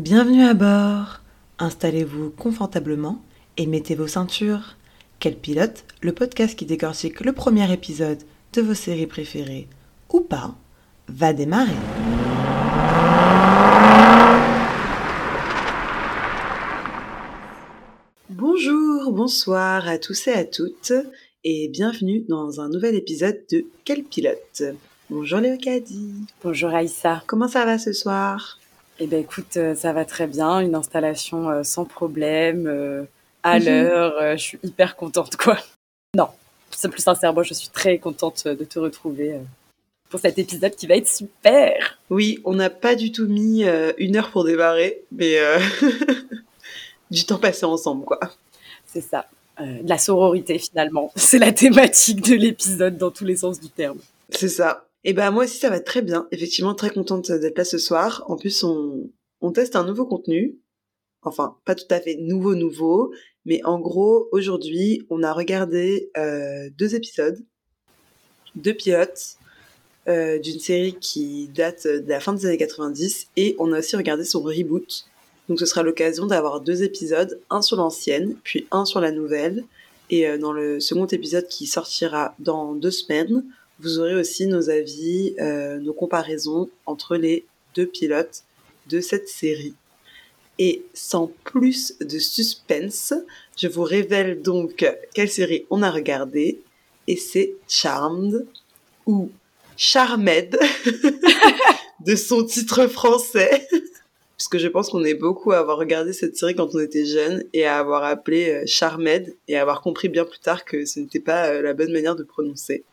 Bienvenue à bord. Installez-vous confortablement et mettez vos ceintures. Quel pilote, le podcast qui décortique le premier épisode de vos séries préférées ou pas, va démarrer. Bonjour, bonsoir à tous et à toutes et bienvenue dans un nouvel épisode de Quel pilote? Bonjour Léocadie. Bonjour Aïssa. Comment ça va ce soir? Eh ben écoute, euh, ça va très bien, une installation euh, sans problème, euh, à Mhm. l'heure, je suis hyper contente quoi. Non, c'est plus sincèrement, je suis très contente de te retrouver pour cet épisode qui va être super. Oui, on n'a pas du tout mis euh, une heure pour démarrer, mais euh, du temps passé ensemble, quoi. C'est ça, euh, de la sororité finalement. C'est la thématique de l'épisode dans tous les sens du terme. C'est ça. Et ben moi aussi ça va très bien. Effectivement très contente d'être là ce soir. En plus on, on teste un nouveau contenu. Enfin pas tout à fait nouveau nouveau, mais en gros aujourd'hui on a regardé euh, deux épisodes, deux pilotes euh, d'une série qui date de la fin des années 90 et on a aussi regardé son reboot. Donc ce sera l'occasion d'avoir deux épisodes, un sur l'ancienne puis un sur la nouvelle. Et euh, dans le second épisode qui sortira dans deux semaines, vous aurez aussi nos avis, euh, nos comparaisons entre les deux pilotes de cette série. Et sans plus de suspense, je vous révèle donc quelle série on a regardé. Et c'est Charmed, ou Charmed, de son titre français. Puisque je pense qu'on est beaucoup à avoir regardé cette série quand on était jeune et à avoir appelé euh, Charmed et à avoir compris bien plus tard que ce n'était pas euh, la bonne manière de prononcer.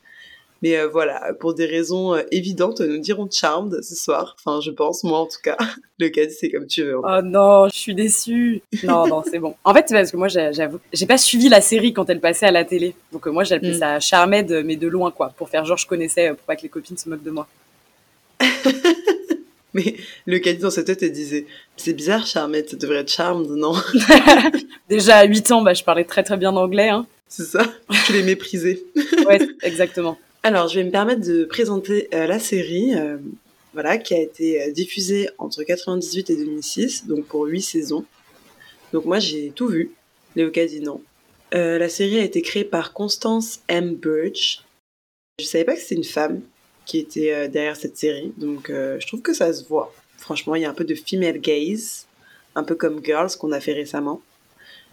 Mais euh, voilà, pour des raisons euh, évidentes, nous dirons Charmed ce soir. Enfin, je pense, moi en tout cas. Le cas c'est comme tu veux. Oh non, je suis déçue. Non, non, c'est bon. En fait, c'est parce que moi, j'ai- j'avoue, j'ai pas suivi la série quand elle passait à la télé. Donc euh, moi, j'appelais Mm. ça Charmed, mais de loin, quoi, pour faire genre je connaissais, pour pas que les copines se moquent de moi. Mais le caddie dans sa tête, elle disait C'est bizarre, Charmed, ça devrait être Charmed, non? Déjà à 8 ans, bah, je parlais très très bien anglais. Hein. C'est ça Tu les méprisais. Ouais, exactement. Alors, je vais me permettre de présenter euh, la série, euh, voilà, qui a été euh, diffusée entre 98 et 2006, donc pour 8 saisons. Donc moi, j'ai tout vu. Léo non. Euh, la série a été créée par Constance M. Burge. Je savais pas que c'était une femme qui était derrière cette série, donc je trouve que ça se voit. Franchement, il y a un peu de female gaze, un peu comme Girls qu'on a fait récemment.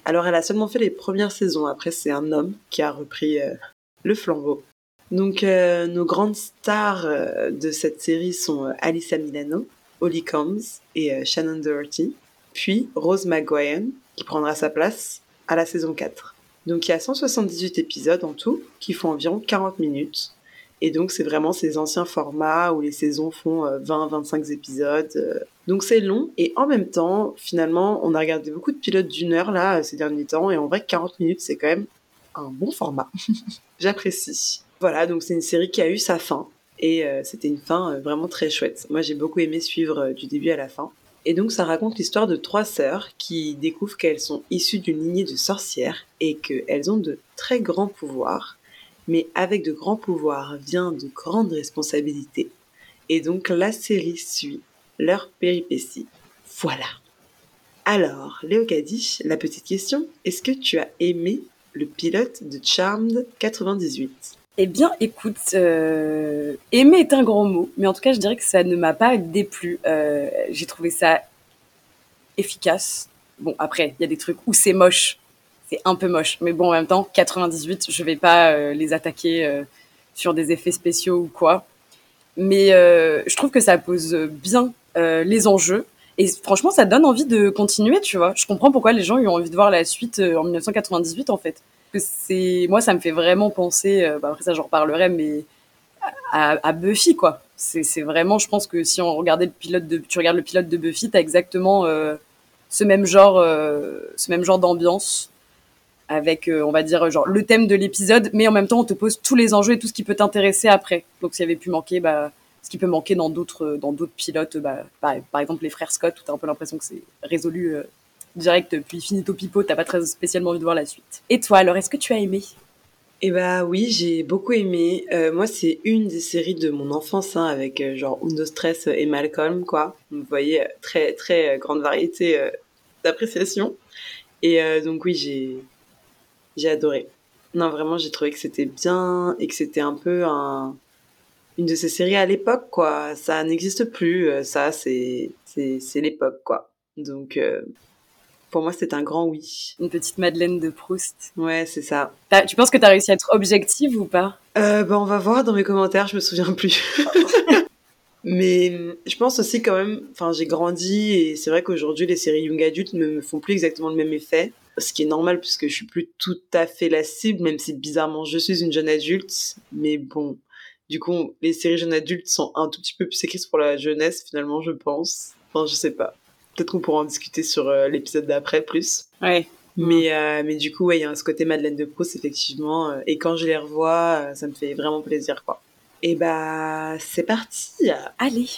Alors, elle a seulement fait les premières saisons. Après, c'est un homme qui a repris le flambeau. Donc, euh, nos grandes stars euh, de cette série sont euh, Alyssa Milano, Holly Combs et Shannon Doherty, puis Rose McGuire, qui prendra sa place à la saison 4. Donc, il y a 178 épisodes en tout, qui font environ 40 minutes. Et donc, c'est vraiment ces anciens formats où les saisons font 20-25 épisodes. Donc, c'est long. Et en même temps, finalement, on a regardé beaucoup de pilotes d'une heure, là, ces derniers temps. Et en vrai, 40 minutes, c'est quand même un bon format. J'apprécie. Voilà, donc c'est une série qui a eu sa fin. Et euh, c'était une fin euh, vraiment très chouette. Moi, j'ai beaucoup aimé suivre euh, du début à la fin. Et donc, ça raconte l'histoire de trois sœurs qui découvrent qu'elles sont issues d'une lignée de sorcières et qu'elles ont de très grands pouvoirs. Mais avec de grands pouvoirs vient de grandes responsabilités. Et donc, la série suit leurs péripéties. Voilà. Alors, Léo Kadish, la petite question, est-ce que tu as aimé le pilote de Charmed 98 Eh bien, écoute, euh, aimer est un grand mot, mais en tout cas, je dirais que ça ne m'a pas déplu. Euh, J'ai trouvé ça efficace. Bon, après, il y a des trucs où c'est moche, c'est un peu moche, mais bon, en même temps, 98, je vais pas euh, les attaquer euh, sur des effets spéciaux ou quoi. Mais euh, je trouve que ça pose bien les enjeux. Et franchement, ça donne envie de continuer, tu vois. Je comprends pourquoi les gens ont envie de voir la suite en 1998, en fait. C'est, moi, ça me fait vraiment penser. euh, bah, après ça, j'en reparlerai, mais à, Buffy, quoi. C'est, vraiment, je pense que si on regardait le pilote de, tu regardes le pilote de Buffy, t'as exactement euh, ce même genre, euh, ce même genre d'ambiance avec, on va dire, genre le thème de l'épisode, mais en même temps, on te pose tous les enjeux et tout ce qui peut t'intéresser après. Donc, s'il y avait pu manquer, bah, ce qui peut manquer dans d'autres, dans d'autres pilotes, bah, par, par exemple les frères Scott, où t'as un peu l'impression que c'est résolu direct, puis finito pipo, t'as pas très spécialement envie de voir la suite. Et toi, alors, est-ce que tu as aimé? Eh bah oui, j'ai beaucoup aimé. Euh, moi, c'est une des séries de mon enfance, hein, avec euh, genre Undo Stress et Malcolm, quoi. Vous voyez, euh, très très grande variété d'appréciation. Et donc oui, j'ai j'ai adoré. Non, vraiment, j'ai trouvé que c'était bien et que c'était un peu un une de ces séries à l'époque, quoi. Ça n'existe plus. Ça, c'est c'est l'époque, quoi. Donc pour moi, c'est un grand oui. Une petite Madeleine de Proust. Ouais, c'est ça. Tu penses que tu as réussi à être objective ou pas? Euh, bah, On va voir dans mes commentaires, je me souviens plus. Mais je pense aussi quand même, enfin j'ai grandi et c'est vrai qu'aujourd'hui les séries young adultes ne me font plus exactement le même effet. Ce qui est normal puisque je suis plus tout à fait la cible, même si bizarrement je suis une jeune adulte. Mais bon, du coup les séries jeunes adultes sont un tout petit peu plus écrites pour la jeunesse finalement je pense. Enfin je sais pas. Peut-être qu'on pourra en discuter sur euh, l'épisode d'après plus. Ouais. Mais, euh, mais du coup, ouais, il y a ce côté Madeleine de Proust, effectivement. Euh, et quand je les revois, ça me fait vraiment plaisir, quoi. Et bah, c'est parti. Allez.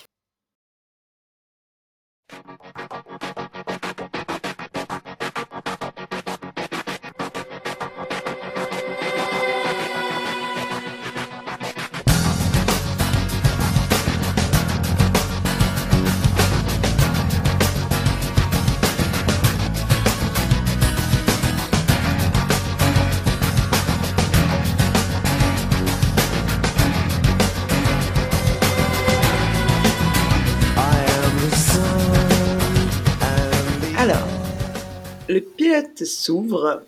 S'ouvre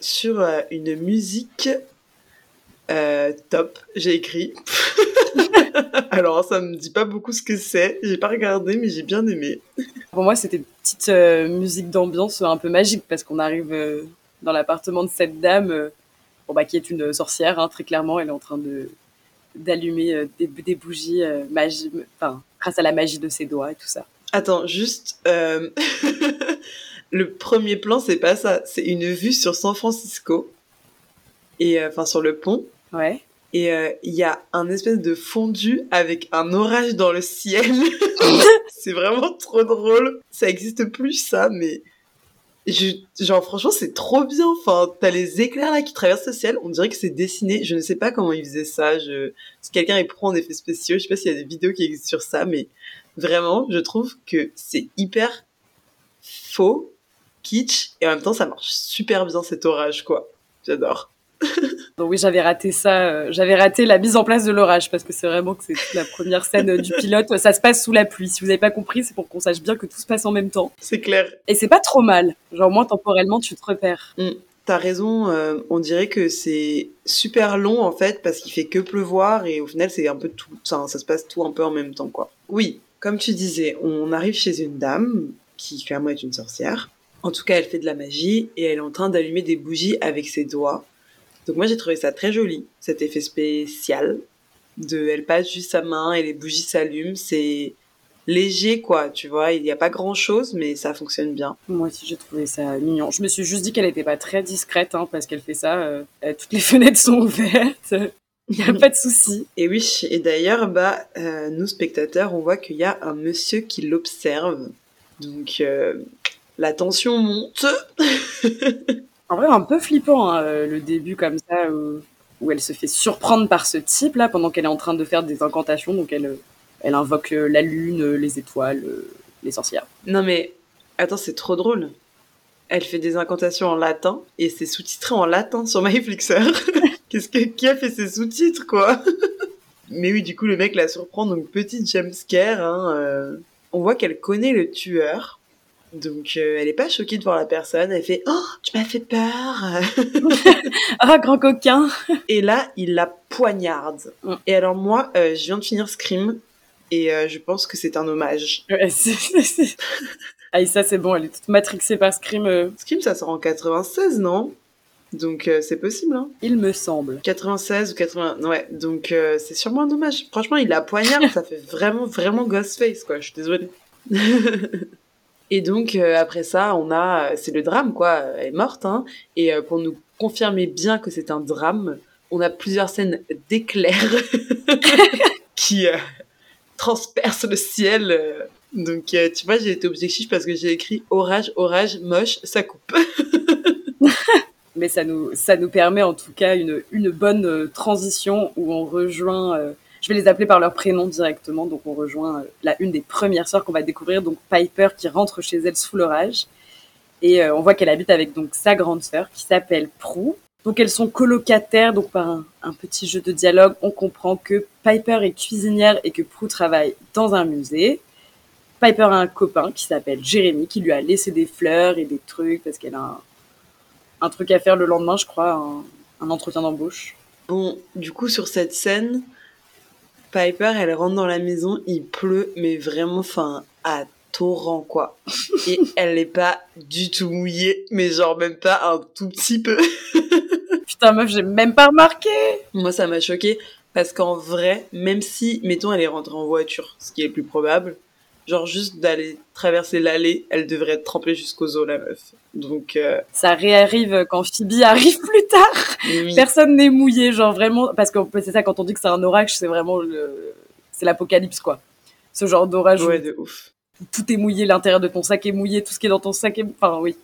sur euh, une musique euh, top, j'ai écrit. Alors, ça me dit pas beaucoup ce que c'est. J'ai pas regardé, mais j'ai bien aimé. Pour moi, c'était une petite euh, musique d'ambiance un peu magique parce qu'on arrive dans l'appartement de cette dame, bon, bah, qui est une sorcière, hein, très clairement. Elle est en train de d'allumer des, des, bougies magie, enfin, grâce à la magie de ses doigts et tout ça. Attends, juste le premier plan, c'est pas ça. C'est une vue sur San Francisco. Et euh, enfin, sur le pont. Ouais. Et euh, il y a un espèce de fondu avec un orage dans le ciel. c'est vraiment trop drôle. Ça existe plus, ça, mais. genre, franchement, c'est trop bien. Enfin, t'as les éclairs là qui traversent le ciel. On dirait que c'est dessiné. Je ne sais pas comment ils faisaient ça. Je... Si quelqu'un est pro en effets spéciaux, je sais pas s'il y a des vidéos qui existent sur ça, mais vraiment, je trouve que c'est hyper faux kitsch et en même temps ça marche super bien cet orage quoi. J'adore. Donc oui, j'avais raté ça. Euh, j'avais raté la mise en place de l'orage parce que c'est vraiment que c'est la première scène euh, du pilote. Ça se passe sous la pluie. Si vous n'avez pas compris, c'est pour qu'on sache bien que tout se passe en même temps. C'est clair. Et c'est pas trop mal. Genre moins temporellement, tu te repères. Mm. T'as raison. Euh, on dirait que c'est super long en fait parce qu'il fait que pleuvoir et au final c'est un peu tout. Ça, ça se passe tout un peu en même temps quoi. Oui, comme tu disais, on arrive chez une dame qui clairement est une sorcière en tout cas, elle fait de la magie et elle est en train d'allumer des bougies avec ses doigts. Donc moi, j'ai trouvé ça très joli, cet effet spécial. De, elle passe juste sa main et les bougies s'allument. C'est léger, quoi, tu vois. Il n'y a pas grand chose, mais ça fonctionne bien. Moi aussi, j'ai trouvé ça mignon. Je me suis juste dit qu'elle n'était pas très discrète, hein, parce qu'elle fait ça. Euh, toutes les fenêtres sont ouvertes. Il n'y a pas de souci. Et oui, et d'ailleurs, bah, euh, nous spectateurs, on voit qu'il y a un monsieur qui l'observe. Donc, euh, la tension monte. en vrai, un peu flippant, hein, euh, le début comme ça, où, elle se fait surprendre par ce type-là pendant qu'elle est en train de faire des incantations. Donc, elle, elle invoque euh, la lune, les étoiles, euh, les sorcières. Non, mais attends, c'est trop drôle. Elle fait des incantations en latin et c'est sous-titré en latin sur MyFlixer. Qu'est-ce que qui a fait ces sous-titres, quoi? Mais oui, du coup, le mec la surprend, donc petit jumpscare. Hein, On voit qu'elle connaît le tueur donc euh, elle est pas choquée de voir la personne, elle fait "Oh, tu m'as fait peur." ah, grand coquin. et là, il la poignarde. Mm. Et alors moi, euh, je viens de finir Scream et euh, je pense que c'est un hommage. Ouais, ah, ça c'est bon, elle est toute matrixée par Scream. Scream ça sort en 96, non? Donc c'est possible, hein Il me semble. 96 ou 80, ouais. Donc c'est sûrement un hommage. Franchement, il la poignarde, ça fait vraiment, vraiment Ghostface, quoi. Je suis désolée. Et donc euh, après ça, on a, c'est le drame quoi. Elle est morte, hein. Et euh, pour nous confirmer bien que c'est un drame, on a plusieurs scènes d'éclairs qui euh, transpercent le ciel. Donc tu vois, j'ai été objectif parce que j'ai écrit orage, orage, moche, ça coupe. Mais ça nous, ça nous permet en tout cas une, une bonne euh, transition où on rejoint, euh, je vais les appeler par leur prénom directement, donc on rejoint euh, la une des premières sœurs qu'on va découvrir, donc Piper qui rentre chez elle sous l'orage. Et on voit qu'elle habite avec donc sa grande sœur qui s'appelle Prue. Donc elles sont colocataires, donc par un, petit jeu de dialogue, on comprend que Piper est cuisinière et que Prue travaille dans un musée. Piper a un copain qui s'appelle Jérémy qui lui a laissé des fleurs et des trucs parce qu'elle a un, truc à faire le lendemain, je crois, un entretien d'embauche. Bon, du coup, sur cette scène, Piper, elle rentre dans la maison, il pleut, mais vraiment, enfin, à torrent, quoi. Et elle n'est pas du tout mouillée, mais genre même pas un tout petit peu. Putain, meuf, j'ai même pas remarqué. Moi, ça m'a choqué parce qu'en vrai, même si, mettons, elle est rentrée en voiture, ce qui est le plus probable, genre juste d'aller traverser l'allée, elle devrait être trempée jusqu'aux os, la meuf. Donc euh... ça réarrive quand Phoebe arrive plus tard. Oui. Personne n'est mouillé, genre vraiment, parce que c'est ça quand on dit que c'est un orage, c'est vraiment le, c'est l'apocalypse quoi. Ce genre d'orage. Ouais, de ouf. Tout est mouillé, l'intérieur de ton sac est mouillé, tout ce qui est dans ton sac est, enfin oui,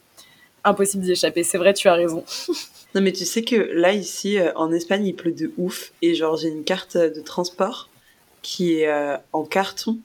impossible d'y échapper. C'est vrai, tu as raison. non mais tu sais que là ici euh, en Espagne il pleut de ouf et genre j'ai une carte de transport qui est euh, en carton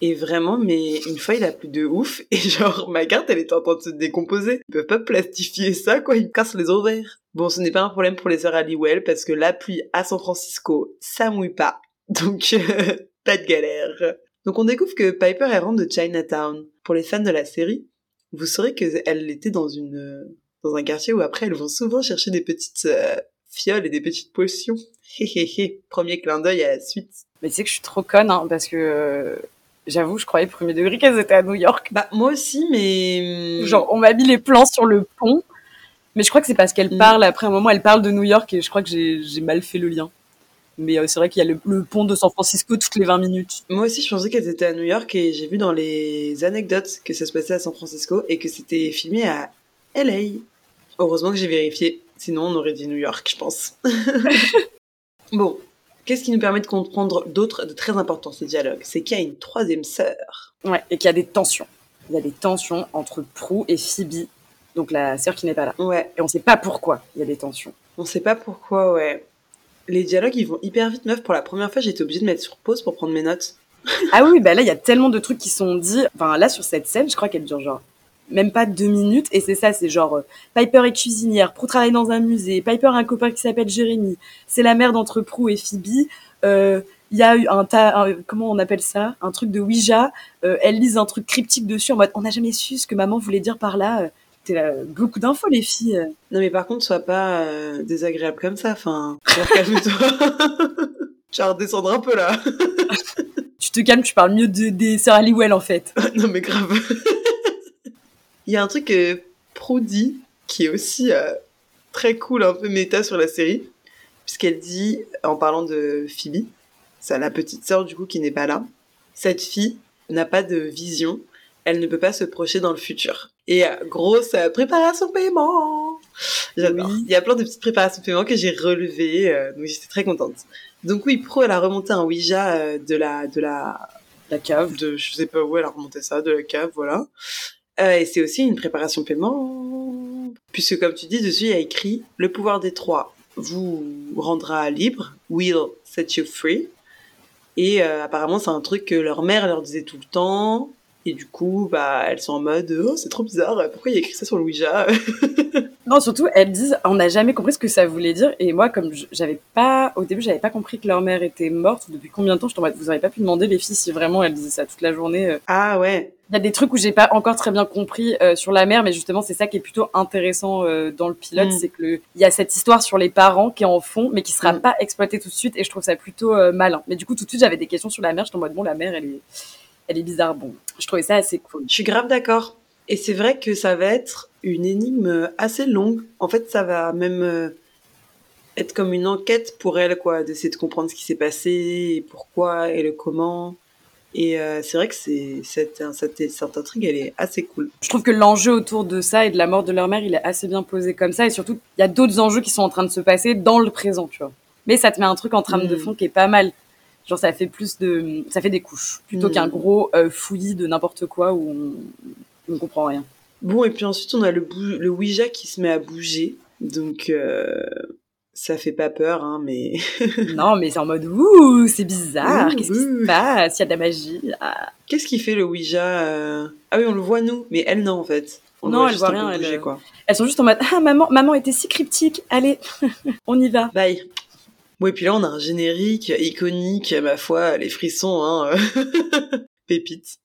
et vraiment, mais une fois, il a plus de ouf. Et genre, ma carte, elle est en train de se décomposer. Ils peuvent pas plastifier ça, quoi. Ils cassent les ovaires. Bon, ce n'est pas un problème pour les sœurs Halliwell, parce que la pluie à San Francisco, ça mouille pas. Donc, euh, pas de galère. Donc, on découvre que Piper, elle rentre de Chinatown. Pour les fans de la série, vous saurez qu'elle était dans une, dans un quartier où après, elles vont souvent chercher des petites euh, fioles et des petites potions. Hé Premier clin d'œil à la suite. Mais tu sais que je suis trop conne, hein, parce que euh, J'avoue, je croyais premier degré qu'elles étaient à New York. Bah moi aussi, mais genre on m'a mis les plans sur le pont, mais je crois que c'est parce qu'elle mm. parle après un moment, elle parle de New York et je crois que j'ai mal fait le lien. Mais euh, c'est vrai qu'il y a le, le, pont de San Francisco toutes les 20 minutes. Moi aussi, je pensais qu'elles étaient à New York et j'ai vu dans les anecdotes que ça se passait à San Francisco et que c'était filmé à LA. Heureusement que j'ai vérifié, sinon on aurait dit New York, je pense. bon, Qu'est-ce qui nous permet de comprendre d'autres de très important ce dialogue? C'est qu'il y a une troisième sœur. Ouais, et qu'il y a des tensions. Il y a des tensions entre Prue et Phoebe, donc la sœur qui n'est pas là. Ouais. Et on sait pas pourquoi il y a des tensions. On sait pas pourquoi, ouais. Les dialogues, ils vont hyper vite, meuf. Pour la première fois, j'étais obligée de mettre sur pause pour prendre mes notes. ah oui, bah là, il y a tellement de trucs qui sont dits. Enfin, là, sur cette scène, je crois qu'elle dure genre même pas deux minutes. Et c'est ça, c'est genre euh, Piper est cuisinière, Prue travaille dans un musée, Piper a un copain qui s'appelle Jérémy. C'est la mère d'entre Prue et Phoebe. Euh, il y a eu un tas, comment on appelle ça, un truc de Ouija. Euh, elle lise un truc cryptique dessus en mode on n'a jamais su ce que maman voulait dire par là. T'es là, beaucoup d'infos les filles. Non mais par contre sois pas désagréable comme ça. Enfin, calme-toi. genre descendre un peu là. tu te calmes, tu parles mieux de, des sœurs Halliwell en fait. non mais grave. Il y a un truc que Pro dit qui est aussi euh, très cool, un peu méta sur la série, puisqu'elle dit, en parlant de Phoebe, c'est la petite sœur du coup qui n'est pas là, cette fille n'a pas de vision, elle ne peut pas se projeter dans le futur. Et euh, grosse euh, préparation paiement J'adore. Il y a plein de petites préparations paiement que j'ai relevées, euh, donc j'étais très contente. Donc oui, Pro, elle a remonté un Ouija euh, de la... de la la cave. De, je sais pas où elle a remonté ça, de la cave, voilà. Euh, et c'est aussi une préparation paiement, puisque comme tu dis, dessus il y a écrit le pouvoir des trois vous rendra libre, will set you free. Et euh, apparemment c'est un truc que leur mère leur disait tout le temps. Et du coup, bah, elles sont en mode, oh, c'est trop bizarre, pourquoi il y a écrit ça sur le Ouija Non, surtout, elles disent, on n'a jamais compris ce que ça voulait dire. Et moi, comme j'avais pas, au début, j'avais pas compris que leur mère était morte. Depuis combien de temps Je t'en vous avez pas pu demander les filles si vraiment elles disaient ça toute la journée. Euh. Ah ouais. Il y a des trucs où j'ai pas encore très bien compris euh, sur la mère, mais justement, c'est ça qui est plutôt intéressant euh, dans le pilote, mm. c'est que le... il y a cette histoire sur les parents qui en font, mais qui sera mm. pas exploitée tout de suite. Et je trouve ça plutôt malin. Mais du coup, tout de suite, j'avais des questions sur la mère. J'étais en mode, bon, la mère, elle est, elle est bizarre. Bon, je trouvais ça assez cool. Je suis grave d'accord. Et c'est vrai que ça va être une énigme assez longue. En fait, ça va même euh, être comme une enquête pour elle, quoi, d'essayer de comprendre ce qui s'est passé, et pourquoi et le comment. Et euh, c'est vrai que c'est cette, cette, cette intrigue, elle est assez cool. Je trouve que l'enjeu autour de ça et de la mort de leur mère, il est assez bien posé comme ça. Et surtout, il y a d'autres enjeux qui sont en train de se passer dans le présent, tu vois. Mais ça te met un truc en trame de mm. fond qui est pas mal. Genre, ça fait plus de, ça fait des couches plutôt mm. qu'un gros euh, fouillis de n'importe quoi où on, on comprend rien. Bon, et puis ensuite, on a le, le Ouija qui se met à bouger. Donc, euh, ça fait pas peur, hein, mais. non, mais c'est en mode ouh, c'est bizarre. Qu'est-ce qui se passe? Il y a de la magie. Qu'est-ce qui fait le Ouija euh? Ah oui, on le voit nous, mais elle non en fait. non, elle voit rien. Elles, quoi. elles sont juste en mode ah maman, maman était si cryptique. Allez, on y va. Bye. Bon, et puis là, on a un générique iconique, ma foi, les frissons, hein. Pépite.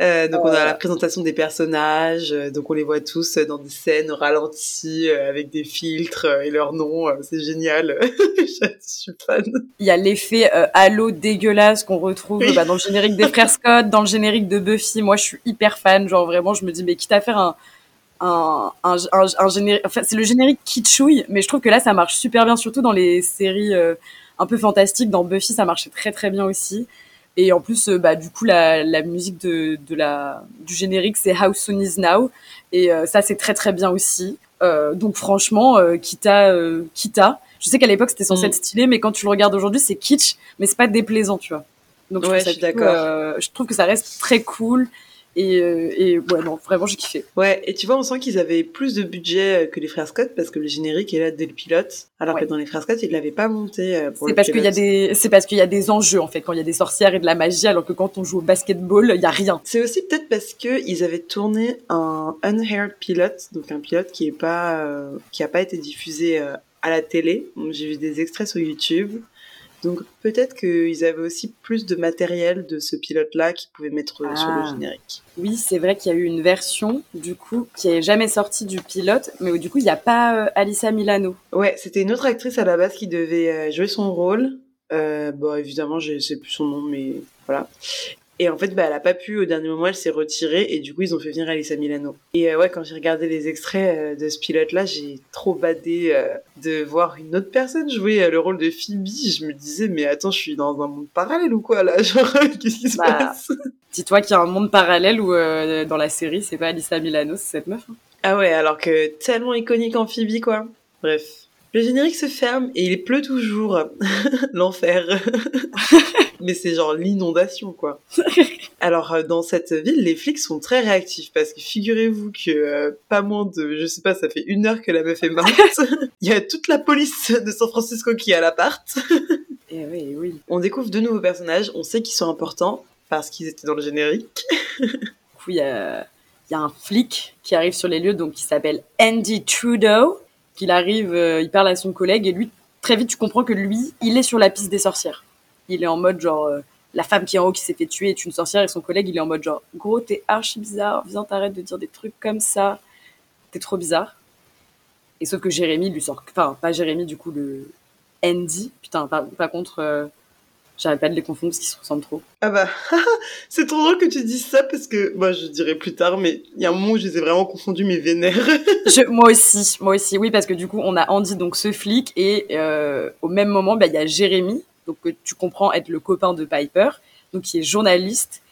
Euh, donc on a la présentation des personnages, euh, donc on les voit tous dans des scènes ralenties euh, avec des filtres et leurs noms, c'est génial. Je suis fan. Il y a l'effet halo dégueulasse qu'on retrouve bah, dans le générique des frères Scott, dans le générique de Buffy. Moi je suis hyper fan, genre vraiment je me dis mais quitte à faire un un, un, un, générique, enfin c'est le générique kitschouille, mais je trouve que là ça marche super bien, surtout dans les séries un peu fantastiques. Dans Buffy ça marchait très très bien aussi. Et en plus, euh, bah, du coup, la, la musique de, de, la, du générique, c'est How Soon Is Now. Et euh, ça, c'est très très bien aussi. Euh, donc franchement, euh, Kita, Kita, je sais qu'à l'époque c'était censé mm. être stylé, mais quand tu le regardes aujourd'hui, c'est kitsch, mais c'est pas déplaisant, tu vois. Donc ouais, je suis d'accord. je trouve que ça reste très cool. Et, euh, et, ouais, non, vraiment, j'ai kiffé. Ouais, et tu vois, on sent qu'ils avaient plus de budget euh, que les frères Scott parce que le générique est là dès le pilote, alors que dans les frères Scott, ils l'avaient pas monté. Euh, c'est parce qu'il y a des, c'est parce qu'il y a des enjeux en fait quand il y a des sorcières et de la magie, alors que quand on joue au basketball, il y a rien. C'est aussi peut-être parce que ils avaient tourné un unheard pilot, donc un pilote qui est pas, qui a pas été diffusé à la télé. J'ai vu des extraits sur YouTube. Donc peut-être qu'ils avaient aussi plus de matériel de ce pilote-là qu'ils pouvaient mettre sur le ah. générique. Oui, c'est vrai qu'il y a eu une version du coup qui est jamais sortie du pilote, mais où, du coup il n'y a pas euh, Alissa Milano. Ouais, c'était une autre actrice à la base qui devait euh, jouer son rôle. Euh, bon, évidemment, je sais plus son nom, mais voilà. Et en fait, bah, elle a pas pu au dernier moment, elle s'est retirée et du coup, ils ont fait venir Alissa Milano. Et euh, ouais, quand j'ai regardé les extraits euh, de ce pilote-là, j'ai trop badé euh, de voir une autre personne jouer le rôle de Phoebe. Je me disais, mais attends, je suis dans un monde parallèle ou quoi là? Genre, qu'est-ce qui se bah, passe? Dis-toi qu'il y a un monde parallèle où dans la série, c'est pas Alissa Milano, c'est cette meuf. Hein. Ah ouais, alors que tellement iconique en Phoebe, quoi. Bref. Le générique se ferme et il pleut toujours. L'enfer. Mais c'est genre l'inondation, quoi. Alors, euh, dans cette ville, les flics sont très réactifs parce que figurez-vous que euh, pas moins de, je sais pas, ça fait une heure que la meuf est morte. Il y a toute la police de San Francisco qui est à l'appart. Et eh oui, oui. On découvre de nouveaux personnages, on sait qu'ils sont importants parce qu'ils étaient dans le générique. du coup, il y a, y a un flic qui arrive sur les lieux, donc qui s'appelle Andy Trudeau qu'il arrive, euh, il parle à son collègue et lui, très vite, tu comprends que lui, il est sur la piste des sorcières. Il est en mode genre, euh, la femme qui est en haut qui s'est fait tuer est une sorcière et son collègue, il est en mode genre, gros, t'es archi bizarre, viens, t'arrêtes de dire des trucs comme ça, t'es trop bizarre. Et sauf que Jérémy lui sort, enfin, pas Jérémy, du coup, le Andy, putain, par, contre, euh, J'arrête pas de les confondre parce qu'ils se ressemblent trop. Ah bah, c'est trop drôle que tu dises ça parce que, moi, je dirais plus tard, mais il y a un moment où je les ai vraiment confondus, mais vénères. moi aussi, moi aussi, oui, parce que du coup, on a Andy, donc ce flic, et euh, au même moment, bah, il y a Jérémy, donc que tu comprends être le copain de Piper, donc qui est journaliste.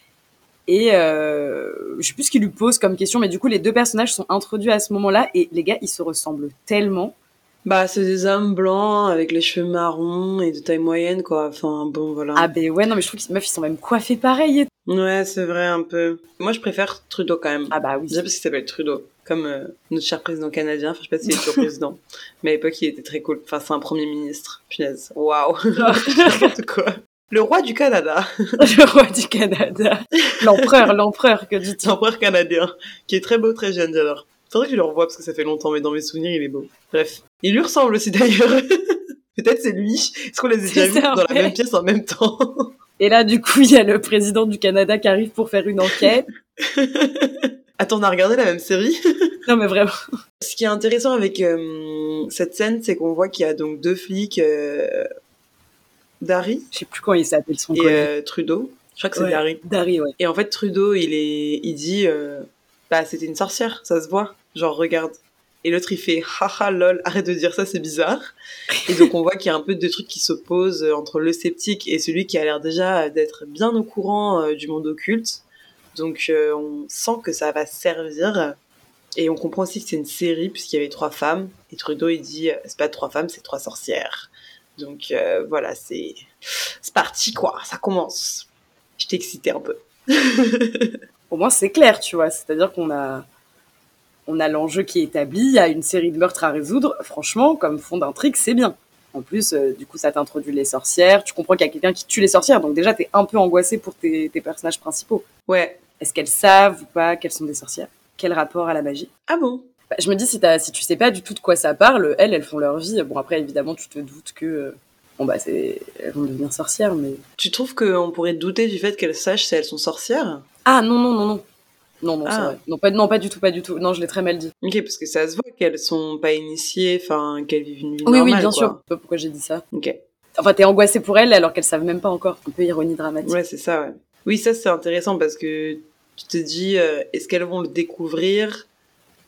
Et euh, je sais plus ce qu'il lui pose comme question, mais du coup, les deux personnages sont introduits à ce moment-là, et les gars, ils se ressemblent tellement. Bah, c'est des hommes blancs avec les cheveux marrons et de taille moyenne, quoi. Enfin, bon, voilà. Ah, ben ouais, non, mais je trouve que ces meufs, ils sont même coiffés pareil. Ouais, c'est vrai, un peu. Moi, je préfère Trudeau quand même. Ah, bah oui. Déjà parce qu'il s'appelle Trudeau. Comme euh, notre cher président canadien. Enfin, je sais pas s'il est toujours président. Mais à l'époque, il était très cool. Enfin, c'est un premier ministre. Punaise. Waouh. N'importe quoi. Le roi du Canada. le roi du Canada. L'empereur, l'empereur, que dit-il L'empereur canadien. Qui est très beau, très jeune, j'adore. Faudrait que je le revoie parce que ça fait longtemps, mais dans mes souvenirs, il est beau. Bref. Il lui ressemble aussi d'ailleurs. Peut-être c'est lui. Est-ce qu'on les a déjà vus dans la même pièce en même temps? Et là, du coup, il y a le président du Canada qui arrive pour faire une enquête. Attends, on a regardé la même série? Non, mais vraiment. Ce qui est intéressant avec euh, cette scène, c'est qu'on voit qu'il y a donc deux flics, euh, Dari. Je sais plus comment il s'appelle son Et euh, Trudeau. Je crois que c'est Dari. Dari, ouais. Et en fait, Trudeau, il est, il dit, euh, bah, c'était une sorcière, ça se voit. Genre, regarde. Et l'autre, il fait haha lol, arrête de dire ça, c'est bizarre. Et donc, on voit qu'il y a un peu de trucs qui s'opposent entre le sceptique et celui qui a l'air déjà d'être bien au courant euh, du monde occulte. Donc, euh, on sent que ça va servir. Et on comprend aussi que c'est une série, puisqu'il y avait trois femmes. Et Trudeau, il dit, c'est pas trois femmes, c'est trois sorcières. Donc, euh, voilà, c'est, c'est parti, quoi. Ça commence. Je excitée un peu. Au moins, c'est clair, tu vois. C'est-à-dire qu'on a, on a l'enjeu qui est établi, il y a une série de meurtres à résoudre. Franchement, comme fond d'intrigue, c'est bien. En plus, euh, du coup, ça t'introduit les sorcières. Tu comprends qu'il y a quelqu'un qui tue les sorcières, donc déjà, t'es un peu angoissé pour tes, tes personnages principaux. Ouais. Est-ce qu'elles savent ou pas qu'elles sont des sorcières? Quel rapport à la magie? Ah bon? Bah, Je me dis, si, si tu sais pas du tout de quoi ça parle, elles, elles font leur vie. Bon, après, évidemment, tu te doutes que. euh, Bon, bah, c'est... elles vont devenir sorcières, mais. Tu trouves qu'on pourrait douter du fait qu'elles sachent si elles sont sorcières? Ah, non, non, non, non. Non, non, c'est Ah. vrai. Non pas, non, pas du tout, pas du tout. Non, je l'ai très mal dit. Ok, parce que ça se voit qu'elles sont pas initiées, enfin, qu'elles vivent une vie Oui, normale, oui, bien quoi. sûr. Je sais pas pourquoi j'ai dit ça. Ok. Enfin, t'es angoissée pour elles alors qu'elles savent même pas encore. Un peu ironie dramatique. Ouais, c'est ça, ouais. Oui, ça, c'est intéressant parce que tu te dis, euh, est-ce qu'elles vont le découvrir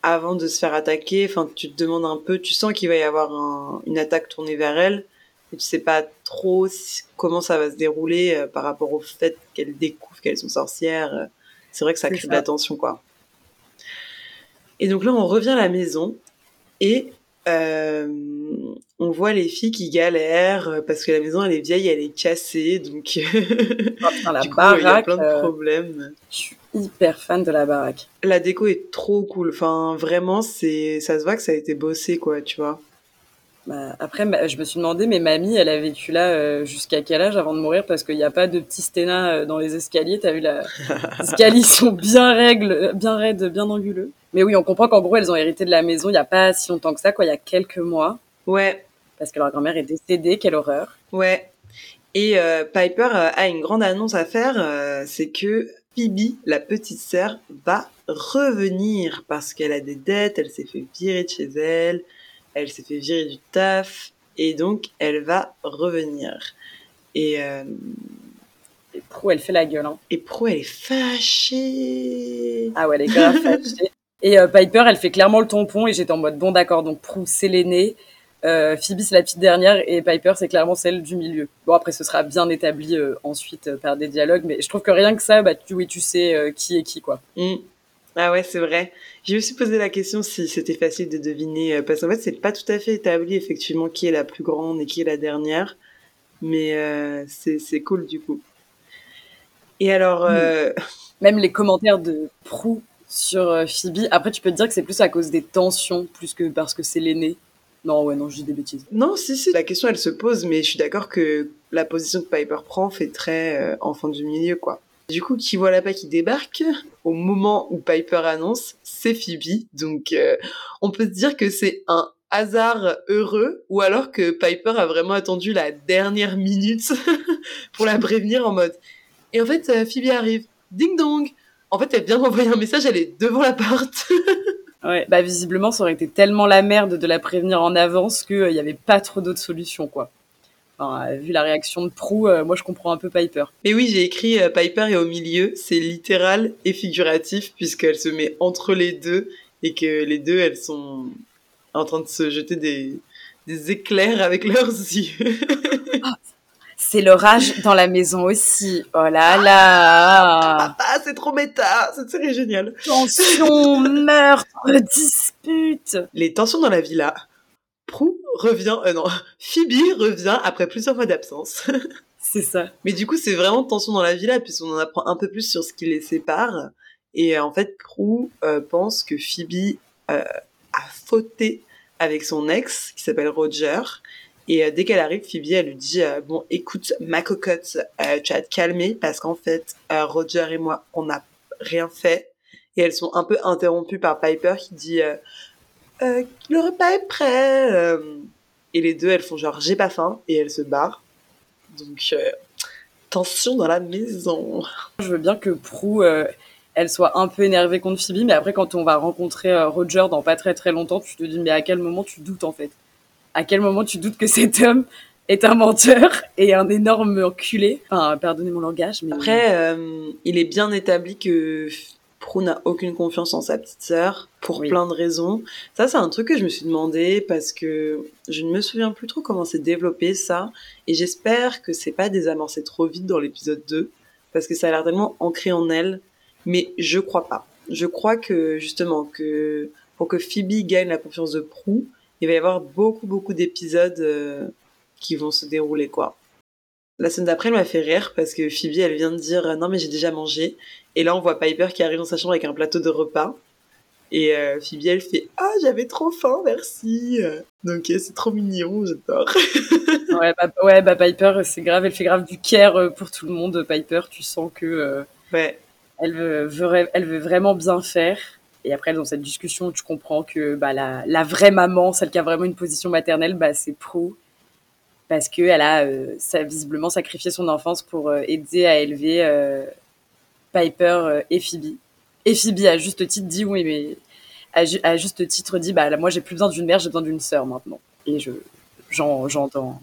avant de se faire attaquer? Enfin, tu te demandes un peu, tu sens qu'il va y avoir un- une attaque tournée vers elles, mais tu sais pas trop si- comment ça va se dérouler euh, par rapport au fait qu'elles découvrent qu'elles sont sorcières. euh. C'est vrai que ça crée de la tension, quoi. Et donc là, on revient à la maison et euh, on voit les filles qui galèrent parce que la maison elle est vieille, elle est cassée, donc la du coup il y a baraque, plein de problèmes. je suis hyper fan de la baraque. La déco est trop cool, enfin vraiment c'est, ça se voit que ça a été bossé quoi, tu vois. Bah, après, ma- je me suis demandé, mais mamie, elle a vécu là euh, jusqu'à quel âge avant de mourir? Parce qu'il n'y a pas de petits sténas euh, dans les escaliers. T'as vu, la... les escaliers sont bien règles, bien raides, bien anguleux. Mais oui, on comprend qu'en gros, elles ont hérité de la maison il n'y a pas si longtemps que ça, quoi, il y a quelques mois. Ouais, Parce que leur grand-mère est décédée, quelle horreur. ouais. Et euh, Piper euh, a une grande annonce à faire, euh, c'est que Phoebe, la petite sœur, va revenir parce qu'elle a des dettes, elle s'est fait virer de chez elle, elle s'est fait virer du taf, et donc elle va revenir. Et, euh, Et Prou, elle fait la gueule. Hein. et Pro, elle est fâchée. Ah ouais, elle est grave fâchée. Et euh, Piper, elle fait clairement le tampon et j'étais en mode bon d'accord, donc Prou, c'est l'aînée. Euh, Phoebe, c'est la petite dernière et Piper, c'est clairement celle du milieu. Bon, après, ce sera bien établi euh, ensuite euh, par des dialogues, mais je trouve que rien que ça, bah, tu, oui, tu sais qui est qui, quoi. Mm. Ah ouais, c'est vrai. Je me suis posé la question si c'était facile de deviner, euh, parce qu'en fait, c'est pas tout à fait établi, effectivement, qui est la plus grande et qui est la dernière. Mais euh, c'est cool, du coup. Et alors, euh, Même les commentaires de Prou sur euh, Phoebe, après, tu peux te dire que c'est plus à cause des tensions, plus que parce que c'est l'aînée. Non, ouais, non, je dis des bêtises. non, si, si, la question, elle se pose, mais je suis d'accord que la position que Piper prend fait très euh, enfant du milieu, quoi. Du coup, qui voilà pas qui débarque au moment où Piper annonce, c'est Phoebe. Donc, euh, on peut se dire que c'est un hasard heureux, ou alors que Piper a vraiment attendu la dernière minute pour la prévenir en mode. Et en fait, euh, Phoebe arrive. Ding dong. En fait, elle vient d'envoyer un message, elle est devant la porte. Ouais, bah visiblement, ça aurait été tellement la merde de la prévenir en avance qu'il n'y avait pas trop d'autres solutions, quoi. Enfin, euh, vu la réaction de Prou, euh, moi je comprends un peu Piper. Mais oui, j'ai écrit euh, Piper est au milieu, c'est littéral et figuratif puisqu'elle se met entre les deux et que les deux, elles sont en train de se jeter des, des éclairs avec leurs yeux. C'est l'orage dans la maison aussi. Oh là là ah, c'est trop méta, cette série est géniale. Tension, meurtre, dispute Les tensions dans la villa. Prou revient, euh non, Phoebe revient après plusieurs fois d'absence. C'est ça. Mais du coup, c'est vraiment tension dans la villa puisqu'on en apprend un peu plus sur ce qui les sépare. Et euh, en fait, Prue euh, pense que Phoebe euh, a fauté avec son ex qui s'appelle Roger. Et euh, dès qu'elle arrive, Phoebe, elle lui dit euh, Bon, écoute, ma cocotte, euh, tu vas te calmer parce qu'en fait, euh, Roger et moi, on n'a rien fait. Et elles sont un peu interrompues par Piper qui dit euh, Le repas est prêt. euh. Et les deux, elles font genre J'ai pas faim. Et elles se barrent. Donc, euh, tension dans la maison. Je veux bien que Prue, elle soit un peu énervée contre Phoebe, mais après, quand on va rencontrer Roger dans pas très très longtemps, tu te dis, mais à quel moment tu doutes en fait? À quel moment tu doutes que cet homme est un menteur et un énorme enculé? Enfin, pardonnez mon langage, mais... Après, il est bien établi que Prue n'a aucune confiance en sa petite sœur pour Oui. plein de raisons. Ça, c'est un truc que je me suis demandé parce que je ne me souviens plus trop comment s'est développé ça. Et j'espère que c'est pas désamorcé trop vite dans l'épisode 2 parce que ça a l'air tellement ancré en elle. Mais je crois pas. Je crois que justement que pour que Phoebe gagne la confiance de Prue, il va y avoir beaucoup beaucoup d'épisodes euh, qui vont se dérouler quoi. La semaine d'après, elle m'a fait rire parce que Phoebe, elle vient de dire euh, non mais j'ai déjà mangé. Et là, on voit Piper qui arrive dans sa chambre avec un plateau de repas. Et euh, Phoebe, elle fait Ah, j'avais trop faim, merci. Donc, c'est trop mignon, j'adore. ouais, bah, ouais, bah Piper, c'est grave, elle fait grave du care pour tout le monde. Piper, tu sens que. ouais. Elle veut, elle veut vraiment bien faire. Et après, dans cette discussion, tu comprends que bah, la, la, vraie maman, celle qui a vraiment une position maternelle, bah, c'est Prue. Parce qu'elle a euh, ça, visiblement sacrifié son enfance pour euh, aider à élever euh, Piper et Phoebe. Et Phoebe, à juste titre, dit oui, mais à, juste titre, dit bah, moi, j'ai plus besoin d'une mère, j'ai besoin d'une sœur maintenant. Et je j'entends.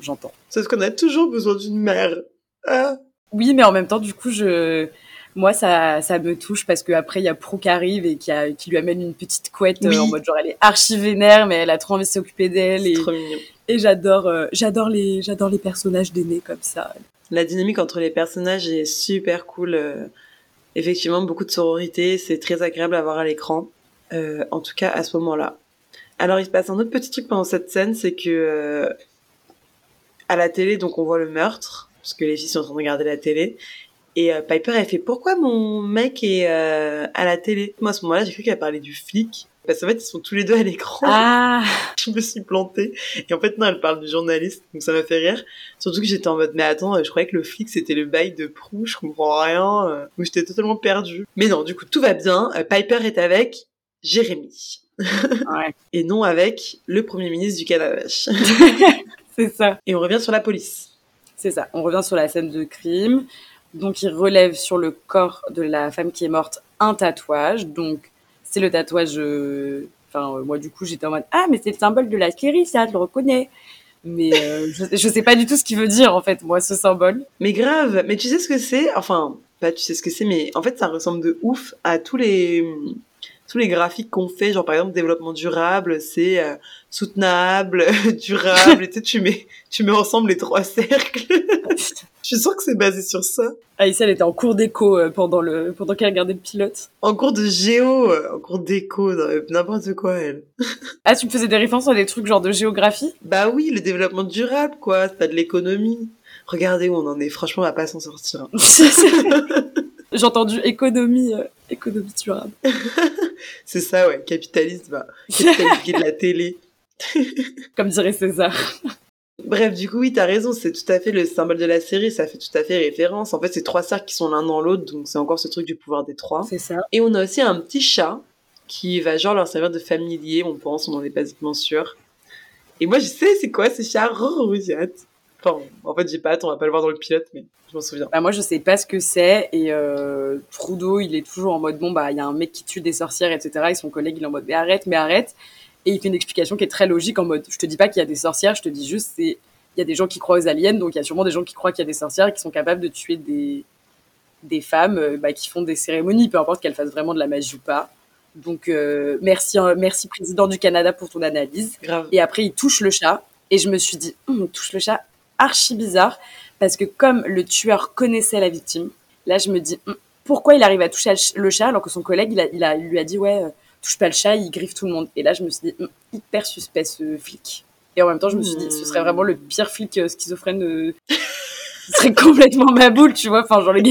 j'entends. C'est ce qu'on a toujours besoin d'une mère. Ah. Oui, mais en même temps, du coup, je moi ça, ça me touche parce qu'après il y a Pro qui arrive et qui, a, qui lui amène une petite couette euh, en mode genre elle est archi vénère mais elle a trop envie de s'occuper d'elle et, et j'adore euh, j'adore les j'adore les personnages d'aînés comme ça la dynamique entre les personnages est super cool euh, effectivement beaucoup de sororité c'est très agréable à voir à l'écran en tout cas à ce moment là alors il se passe un autre petit truc pendant cette scène c'est que à la télé donc on voit le meurtre parce que les filles sont en train de regarder la télé et euh, Piper, elle fait pourquoi mon mec est euh, à la télé? Moi, à ce moment-là, j'ai cru qu'elle parlait du flic. Parce qu'en fait, ils sont tous les deux à l'écran. Ah Je me suis plantée. Et en fait, non, elle parle du journaliste. Donc ça m'a fait rire. Surtout que j'étais en mode, mais attends, je croyais que le flic, c'était le bail de Prou. Je comprends rien. Euh. Donc j'étais totalement perdue. Mais non, du coup, tout va bien. Piper est avec Jérémy. Ouais. Et non avec le Premier ministre du Canada. C'est ça. Et on revient sur la police. C'est ça. On revient sur la scène de crime. Donc, il relève sur le corps de la femme qui est morte un tatouage. Donc, c'est le tatouage. Euh, enfin, euh, moi, du coup, j'étais en mode Ah, mais c'est le symbole de la Kéry, ça, je le reconnais. Mais euh, je, je sais pas du tout ce qu'il veut dire, en fait, moi, ce symbole. Mais grave, mais tu sais ce que c'est? Enfin, pas tu sais ce que c'est, mais en fait, ça ressemble de ouf à tous les tous les graphiques qu'on fait, genre par exemple développement durable, c'est soutenable, durable, et tu sais, tu mets tu mets ensemble les trois cercles. Je suis sûre que c'est basé sur ça. Ah, ici, elle était en cours d'écho euh, pendant, le... pendant qu'elle regardait le pilote. En cours de géo, euh, en cours d'écho, n'importe quoi, elle. ah, tu me faisais des références à des trucs genre de géographie? Bah oui, le développement durable, quoi. C'est pas de l'économie. Regardez où on en est. Franchement, on va pas s'en sortir. J'ai entendu économie, euh, économie durable. C'est ça, ouais. Capitalisme, bah. Capitalisme de la télé. Comme dirait César. Bref, du coup, oui, t'as raison, c'est tout à fait le symbole de la série, ça fait tout à fait référence. En fait, c'est trois cercles qui sont l'un dans l'autre, donc c'est encore ce truc du pouvoir des trois. C'est ça. Et on a aussi un petit chat qui va genre leur servir de familier, on pense, on n'en est pas exactement sûr. Et moi, je sais c'est quoi ce chat? Enfin, en fait, j'ai pas hâte, on va pas le voir dans le pilote, mais je m'en souviens. Bah, moi, je sais pas ce que c'est, et euh, Trudeau, il est toujours en mode, bon, bah, il y a un mec qui tue des sorcières, etc., et son collègue, il est en mode, mais arrête, mais arrête. Et il fait une explication qui est très logique en mode, je te dis pas qu'il y a des sorcières, je te dis juste, c'est, il y a des gens qui croient aux aliens, donc il y a sûrement des gens qui croient qu'il y a des sorcières et qui sont capables de tuer des, des femmes euh, bah, qui font des cérémonies, peu importe qu'elles fassent vraiment de la magie ou pas. Donc euh, merci, euh, merci président du Canada pour ton analyse. Et après il touche le chat et je me suis dit, hum, touche le chat, archi bizarre parce que comme le tueur connaissait la victime, là je me dis hum, pourquoi il arrive à toucher le chat alors que son collègue il, a, il, lui a dit ouais touche pas le chat, il griffe tout le monde. Et là, je me suis dit, hum, hyper suspect ce flic. Et en même temps, je me suis dit, ce serait vraiment le pire flic euh, schizophrène. Euh, ce serait complètement ma boule, tu vois. Enfin, genre, le gars,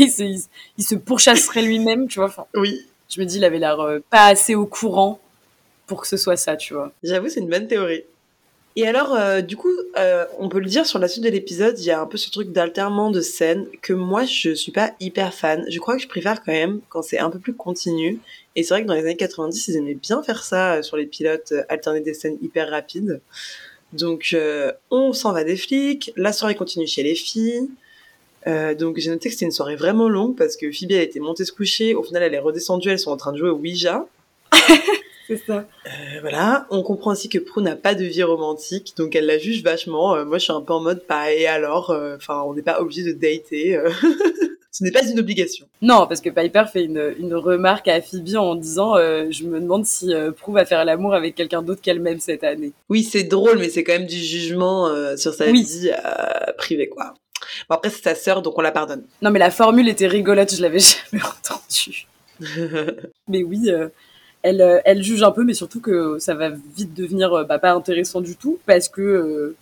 il se, pourchasserait lui-même, tu vois. Enfin, oui. Je me dis, il avait l'air euh, pas assez au courant pour que ce soit ça, tu vois. J'avoue, c'est une bonne théorie. Et alors, euh, du coup, euh, on peut le dire sur la suite de l'épisode, il y a un peu ce truc d'alternement de scènes que moi, je suis pas hyper fan. Je crois que je préfère quand même quand c'est un peu plus continu. Et c'est vrai que dans les années 90, ils aimaient bien faire ça euh, sur les pilotes, alterner des scènes hyper rapides. Donc, on s'en va des flics, la soirée continue chez les filles. donc j'ai noté que c'était une soirée vraiment longue parce que Phoebe elle était montée se coucher, au final elle est redescendue, elles sont en train de jouer au Ouija. C'est ça. Euh, voilà, on comprend aussi que Prue n'a pas de vie romantique, donc elle la juge vachement. Euh, moi, je suis un peu en mode, pas et alors, euh, enfin, on n'est pas obligé de dater. Ce n'est pas une obligation. Non, parce que Piper fait une, une remarque à Phoebe en disant Je me demande si Prue va faire l'amour avec quelqu'un d'autre qu'elle-même cette année. Oui, c'est drôle, mais c'est quand même du jugement sur sa vie privée, quoi. Bon, après, c'est sa sœur, donc on la pardonne. Non, mais la formule était rigolote, je l'avais jamais entendue. mais oui, elle, euh, elle juge un peu, mais surtout que ça va vite devenir euh, bah, pas intéressant du tout parce que euh,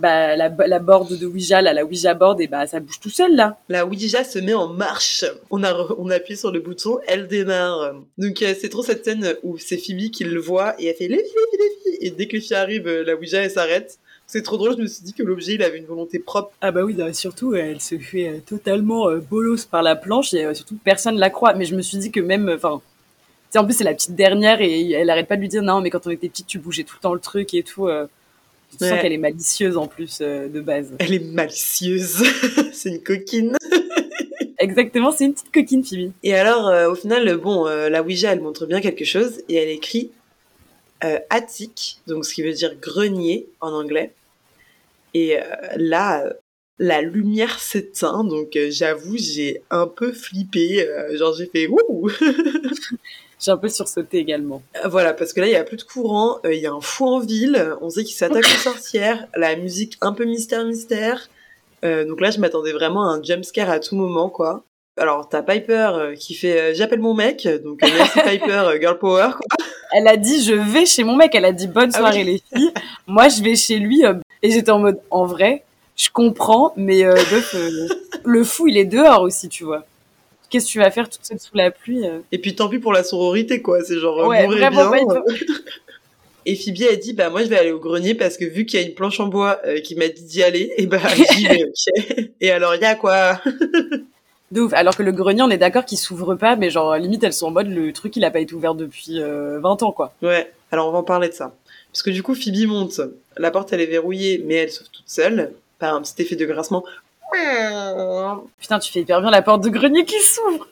bah, la, la board de Ouija, là, la Ouija board, et bah, ça bouge tout seul, là. La Ouija se met en marche. On a, on appuie sur le bouton, elle démarre. Donc, euh, c'est trop cette scène où c'est Phoebe qui le voit et elle fait les filles, les filles. Et dès que les filles arrivent, la Ouija, elle s'arrête. C'est trop drôle, je me suis dit que l'objet, il avait une volonté propre. Ah bah oui, surtout, elle se fait totalement bolos par la planche et surtout, personne la croit. Mais je me suis dit que même, enfin, en plus, c'est la petite dernière et elle arrête pas de lui dire non, mais quand on était petite, tu bougeais tout le temps le truc et tout. Tu sens qu'elle est malicieuse en plus euh, de base. Elle est malicieuse. c'est une coquine. Exactement, c'est une petite coquine, Phoebe. Et alors, euh, au final, bon, euh, la Ouija, elle montre bien quelque chose et elle écrit attic, donc ce qui veut dire grenier en anglais. Et là, la lumière s'éteint, donc j'avoue, j'ai un peu flippé. genre, j'ai fait ouh j'ai un peu sursauté également. Euh, voilà, parce que là, il y a plus de courant, euh, il y a un fou en ville, on sait qu'il s'attaque aux sorcières, la musique un peu mystère-mystère. Euh, donc là, je m'attendais vraiment à un jumpscare à tout moment, quoi. Alors, t'as Piper qui fait J'appelle mon mec », donc merci Piper, girl power, quoi. Elle a dit « Je vais chez mon mec », elle a dit « Bonne ah soirée les filles ». Moi, je vais chez lui, et j'étais en mode « En vrai, je comprends, mais le fou, il est dehors aussi, tu vois » qu'est-ce que tu vas faire toute seule sous la pluie euh Et puis tant pis pour la sororité, quoi. C'est genre, euh, ouais, bien. Et Phoebe a dit, bah moi je vais aller au grenier parce que vu qu'il y a une planche en bois euh, qui m'a dit d'y aller, et bah j'y vais, ok. Et alors il y a quoi? De ouf. Alors que le grenier, on est d'accord qu'il s'ouvre pas, mais genre limite elles sont en mode le truc il a pas été ouvert depuis 20 ans, quoi. Ouais. Alors on va en parler de ça. Parce que du coup Phoebe monte, la porte elle est verrouillée, mais elle s'ouvre toute seule par un petit effet de grincement. Putain, tu fais hyper bien la porte de grenier qui s'ouvre.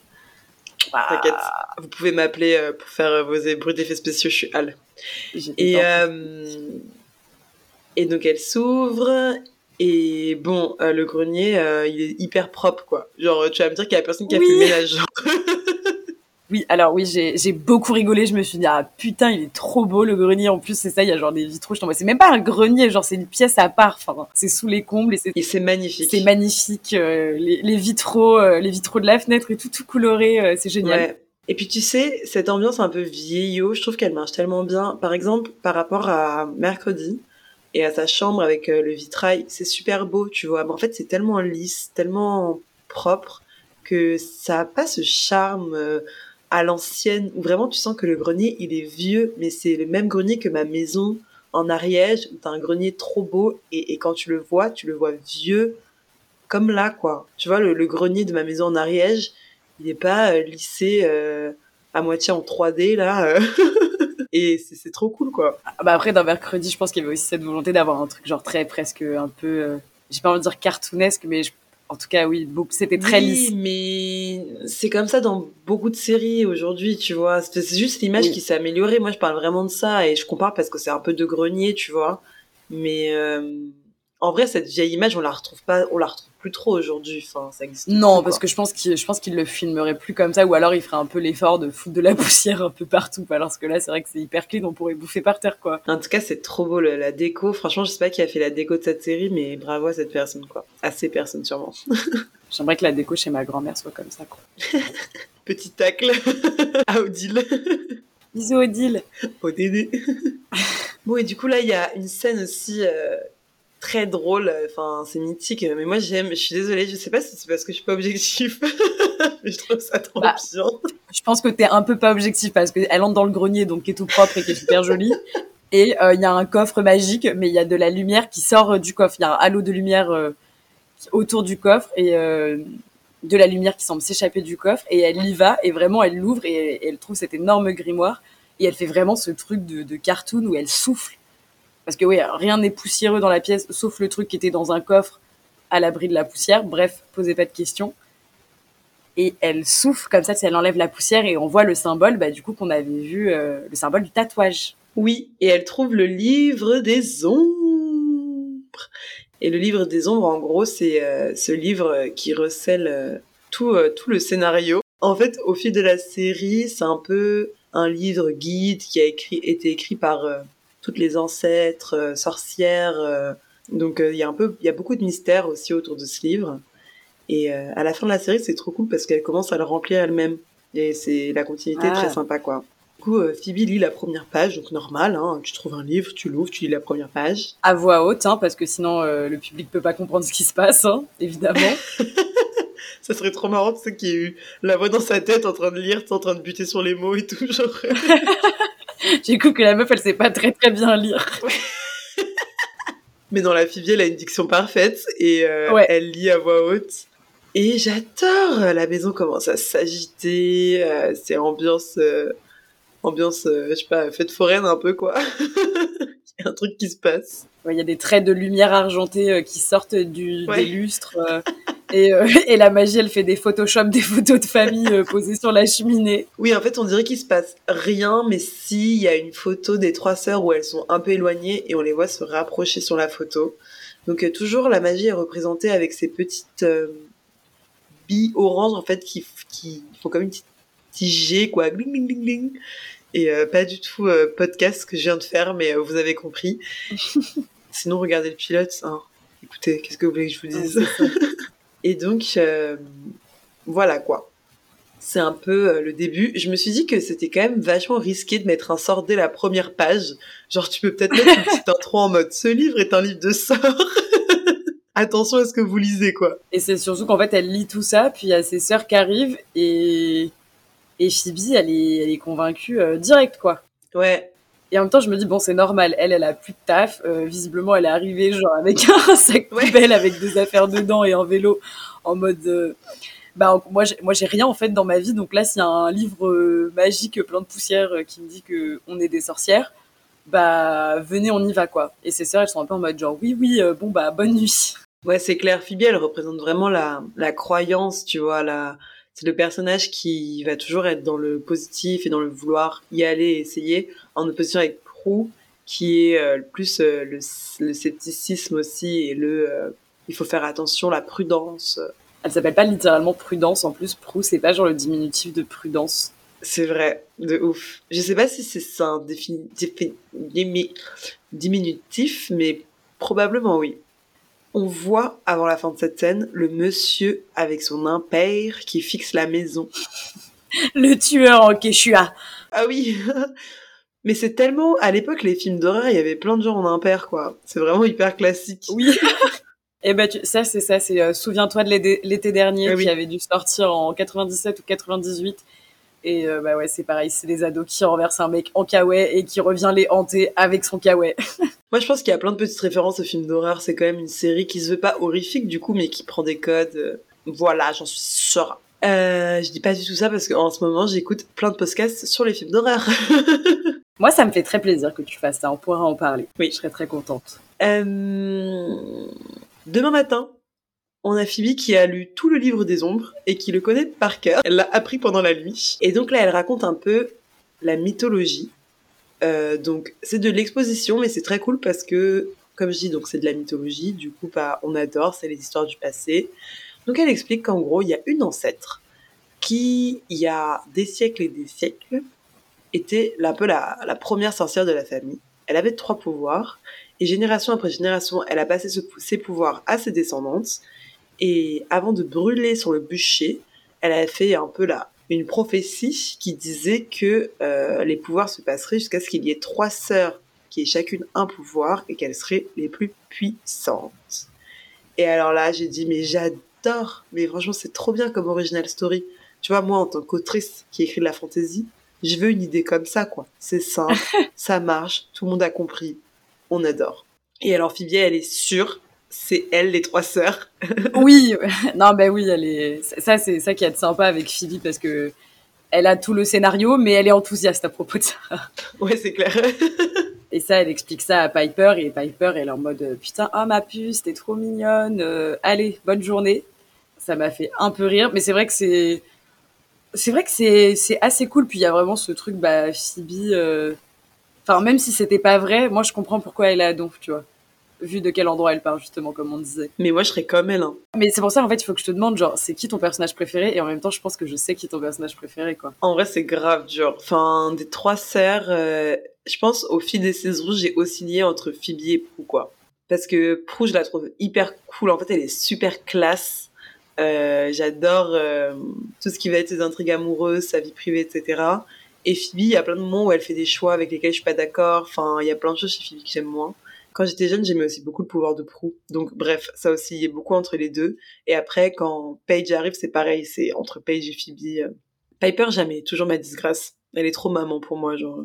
T'inquiète, vous pouvez m'appeler euh, pour faire euh, vos bruits d'effets spéciaux, je suis Al. Et, euh, et donc elle s'ouvre et bon, le grenier, il est hyper propre, quoi. Genre, tu vas me dire qu'il y a personne qui a fait le ménage. Oui, alors oui, j'ai beaucoup rigolé. Je me suis dit, ah putain, il est trop beau le grenier. En plus, c'est ça, il y a genre des vitraux. Je c'est même pas un grenier, genre c'est une pièce à part. Enfin, c'est sous les combles et c'est magnifique. C'est magnifique. Euh, les, vitraux, euh, les vitraux de la fenêtre et tout, tout coloré, euh, c'est génial. Ouais. Et puis tu sais, cette ambiance un peu vieillot, je trouve qu'elle marche tellement bien. Par exemple, par rapport à mercredi et à sa chambre avec le vitrail, c'est super beau, tu vois. Mais en fait, c'est tellement lisse, tellement propre que ça a pas ce charme à l'ancienne, où vraiment tu sens que le grenier, il est vieux, mais c'est le même grenier que ma maison en Ariège, où t'as un grenier trop beau, et, quand tu le vois, tu le vois vieux, comme là, quoi. Tu vois, le, grenier de ma maison en Ariège, il n'est pas euh, lissé euh, à moitié en 3D, là. Euh. et c'est trop cool, quoi. Ah, bah après, dans Mercredi, je pense qu'il y avait aussi cette volonté d'avoir un truc genre très, presque un peu... j'ai pas envie de dire cartoonesque, mais je en tout cas, oui, c'était très oui, lisse. mais c'est comme ça dans beaucoup de séries aujourd'hui, tu vois. C'est juste l'image qui s'est améliorée. Moi, je parle vraiment de ça et je compare parce que c'est un peu de grenier, tu vois. Mais euh, en vrai, cette vieille image, on la retrouve pas, on la retrouve plus trop aujourd'hui. Enfin, ça existe. Non, parce que je pense qu'il, je pense qu'il le filmerait plus comme ça, ou alors il ferait un peu l'effort de foutre de la poussière un peu partout. Alors que là, c'est vrai que c'est hyper clean, on pourrait bouffer par terre, quoi. En tout cas, c'est trop beau la déco. Franchement, je sais pas qui a fait la déco de cette série, mais bravo à cette personne, quoi. À ces personnes, sûrement. J'aimerais que la déco chez ma grand-mère soit comme ça, quoi. Petit tacle à Odile. Bisous Odile. Odile. bon, et du coup, là, il y a une scène aussi euh, très drôle. Enfin, c'est mythique. Mais moi, j'aime. Je suis désolée. Je sais pas si c'est parce que je suis pas objectif. mais je trouve ça trop bah, bien. Je pense que t'es un peu pas objectif parce qu'elle entre dans le grenier, donc qui est tout propre et qui est super joli. Et euh, il y a un coffre magique, mais il y a de la lumière qui sort euh, du coffre. Il y a un halo de lumière euh, autour du coffre et de la lumière qui semble s'échapper du coffre. Et elle y va et vraiment elle l'ouvre et, elle trouve cet énorme grimoire. Et elle fait vraiment ce truc de, de cartoon où elle souffle parce que oui, rien n'est poussiéreux dans la pièce, sauf le truc qui était dans un coffre à l'abri de la poussière. Bref, posez pas de questions. Et elle souffle comme ça, elle enlève la poussière et on voit le symbole, bah, du coup, qu'on avait vu, euh, le symbole du tatouage. Oui, et elle trouve le livre des ombres. Et le livre des ombres, en gros, c'est euh, ce livre qui recèle euh, tout, tout le scénario. En fait, au fil de la série, c'est un peu un livre guide qui a été écrit par toutes les ancêtres, euh, sorcières. Euh, donc euh, il y a un peu, il y a beaucoup de mystères aussi autour de ce livre. Et à la fin de la série, c'est trop cool parce qu'elle commence à le remplir elle-même. Et c'est la continuité très ah. sympa, quoi. coup, euh, Phoebe lit la première page, donc normal, hein, tu trouves un livre, tu l'ouvres, tu lis la première page. À voix haute, hein, parce que sinon euh, le public peut pas comprendre ce qui se passe, hein, évidemment. Ça serait trop marrant, tu sais, qu'il y ait eu la voix dans sa tête en train de lire, en train de buter sur les mots et tout, genre. J'ai cru que la meuf, elle sait pas très très bien lire. Mais dans la Phoebe, elle a une diction parfaite et euh, Ouais. elle lit à voix haute. Et j'adore, la maison commence à s'agiter, euh, c'est ambiance, euh, ambiance, euh, je sais pas, fête foraine un peu quoi. Il y a un truc qui se passe. Ouais, Il y a des traits de lumière argentée euh, qui sortent du, Ouais. des lustres. euh, et, euh, et la magie, elle fait des Photoshop, des photos de famille euh, posées sur la cheminée. Oui, en fait, on dirait qu'il se passe rien, mais si, il y a une photo des trois sœurs où elles sont un peu éloignées et on les voit se rapprocher sur la photo. Donc, euh, toujours, la magie est représentée avec ces petites billes oranges, en fait, qui, qui font comme une petite, petit G, quoi, gling, gling, gling, gling. Et euh, pas du tout euh, podcast que je viens de faire, mais euh, vous avez compris. Sinon, regardez le pilote. Hein. Écoutez, qu'est-ce que vous voulez que je vous dise? Et donc, euh, voilà quoi. C'est un peu le début. Je me suis dit que c'était quand même vachement risqué de mettre un sort dès la première page. Genre, tu peux peut-être mettre une petite intro en mode ce livre est un livre de sorts. Attention à ce que vous lisez, quoi. Et c'est surtout qu'en fait, elle lit tout ça, puis il y a ses sœurs qui arrivent, et, et Phoebe, elle est, elle est convaincue euh, direct, quoi. Ouais. Et en même temps, je me dis, bon, c'est normal, elle, elle a plus de taf, euh, visiblement, elle est arrivée, genre, avec un sac Ouais. poubelle, avec des affaires dedans, et un vélo, en mode... euh, bah, moi, j'ai, moi, j'ai rien, en fait, dans ma vie, donc là, s'il y a un livre euh, magique plein de poussière qui me dit que on est des sorcières, bah, venez, on y va, quoi. Et ses sœurs, elles sont un peu en mode, genre, oui, oui, bon, bah, bonne nuit. Ouais, c'est clair. Phoebe, elle représente vraiment la, la croyance, tu vois. La... C'est le personnage qui va toujours être dans le positif et dans le vouloir y aller et essayer, en opposition avec Prue, qui est euh, plus euh, le, le scepticisme aussi et le euh, il faut faire attention, la prudence. Elle s'appelle pas littéralement Prudence, en plus, Prou, c'est pas genre le diminutif de Prudence. C'est vrai, de ouf. Je sais pas si c'est ça un défini- défi- dimi- diminutif, mais probablement oui. On voit, avant la fin de cette scène, le monsieur avec son impair qui fixe la maison. Le tueur en Quechua. Ah oui Mais c'est tellement... À l'époque, les films d'horreur, il y avait plein de gens en impair, quoi. C'est vraiment hyper classique. Oui. Et ben tu- ça c'est ça, c'est euh, souviens-toi de l'été dernier Ah oui. qui avait dû sortir en 97 ou 98. Et euh, bah ouais, c'est pareil, c'est des ados qui renversent un mec en kawaii et qui revient les hanter avec son kawaii. Moi, je pense qu'il y a plein de petites références aux films d'horreur. C'est quand même une série qui se veut pas horrifique, du coup, mais qui prend des codes. euh, Voilà, j'en suis sûre. Euh, je dis pas du tout ça parce qu'en ce moment, j'écoute plein de podcasts sur les films d'horreur. Moi, ça me fait très plaisir que tu fasses ça, on pourra en parler. Oui. Je serais très contente. Euh, Demain matin, on a Phoebe qui a lu tout le livre des ombres et qui le connaît par cœur. Elle l'a appris pendant la nuit. Et donc là, elle raconte un peu la mythologie. Euh, donc c'est de l'exposition, mais c'est très cool parce que, comme je dis, donc c'est de la mythologie. Du coup, bah, on adore, c'est les histoires du passé. Donc elle explique qu'en gros, il y a une ancêtre qui, il y a des siècles et des siècles, était un peu la, première sorcière de la famille. Elle avait trois pouvoirs. Et génération après génération, elle a passé ce- ses pouvoirs à ses descendantes. Et avant de brûler sur le bûcher, elle a fait un peu la, une prophétie qui disait que euh, les pouvoirs se passeraient jusqu'à ce qu'il y ait trois sœurs qui aient chacune un pouvoir et qu'elles seraient les plus puissantes. Et alors là, j'ai dit, mais j'adore, mais franchement, c'est trop bien comme original story. Tu vois, moi, en tant qu'autrice qui écrit de la fantasy, je veux une idée comme ça, quoi. C'est simple, ça marche, tout le monde a compris, on adore. Et alors, Phoebe, elle est sûre, c'est elle, les trois sœurs. oui, non, ben oui, elle est. Ça, c'est ça qui est sympa avec Phoebe parce que elle a tout le scénario, mais elle est enthousiaste à propos de ça. Ouais, c'est clair. Et ça, elle explique ça à Piper, et Piper, elle est en mode putain, oh ma puce, t'es trop mignonne, euh, allez, bonne journée. Ça m'a fait un peu rire, mais c'est vrai que c'est. C'est vrai que c'est c'est assez cool, puis il y a vraiment ce truc, bah, Phoebe. euh, Enfin, même si c'était pas vrai, moi je comprends pourquoi elle est à Donf, tu vois. Vu de quel endroit elle part, justement, comme on disait. Mais moi, je serais comme elle. Hein. Mais c'est pour ça, en fait, il faut que je te demande, genre, c'est qui ton personnage préféré? Et en même temps, je pense que je sais qui est ton personnage préféré, quoi. En vrai, c'est grave dur. Enfin, des trois sœurs, euh, je pense au fil des saisons, j'ai oscillé entre Phoebe et Prue, quoi. Parce que Prue, je la trouve hyper cool. En fait, elle est super classe. Euh, J'adore euh, tout ce qui va être ses intrigues amoureuses, sa vie privée, etc. Et Phoebe, il y a plein de moments où elle fait des choix avec lesquels je suis pas d'accord. Enfin, il y a plein de choses chez Phoebe que j'aime moins. Quand j'étais jeune, j'aimais aussi beaucoup le pouvoir de Prue. Donc bref, ça aussi, il y a beaucoup entre les deux. Et après, quand Paige arrive, c'est pareil, c'est entre Paige et Phoebe. Piper, jamais, toujours ma disgrâce. Elle est trop maman pour moi, genre.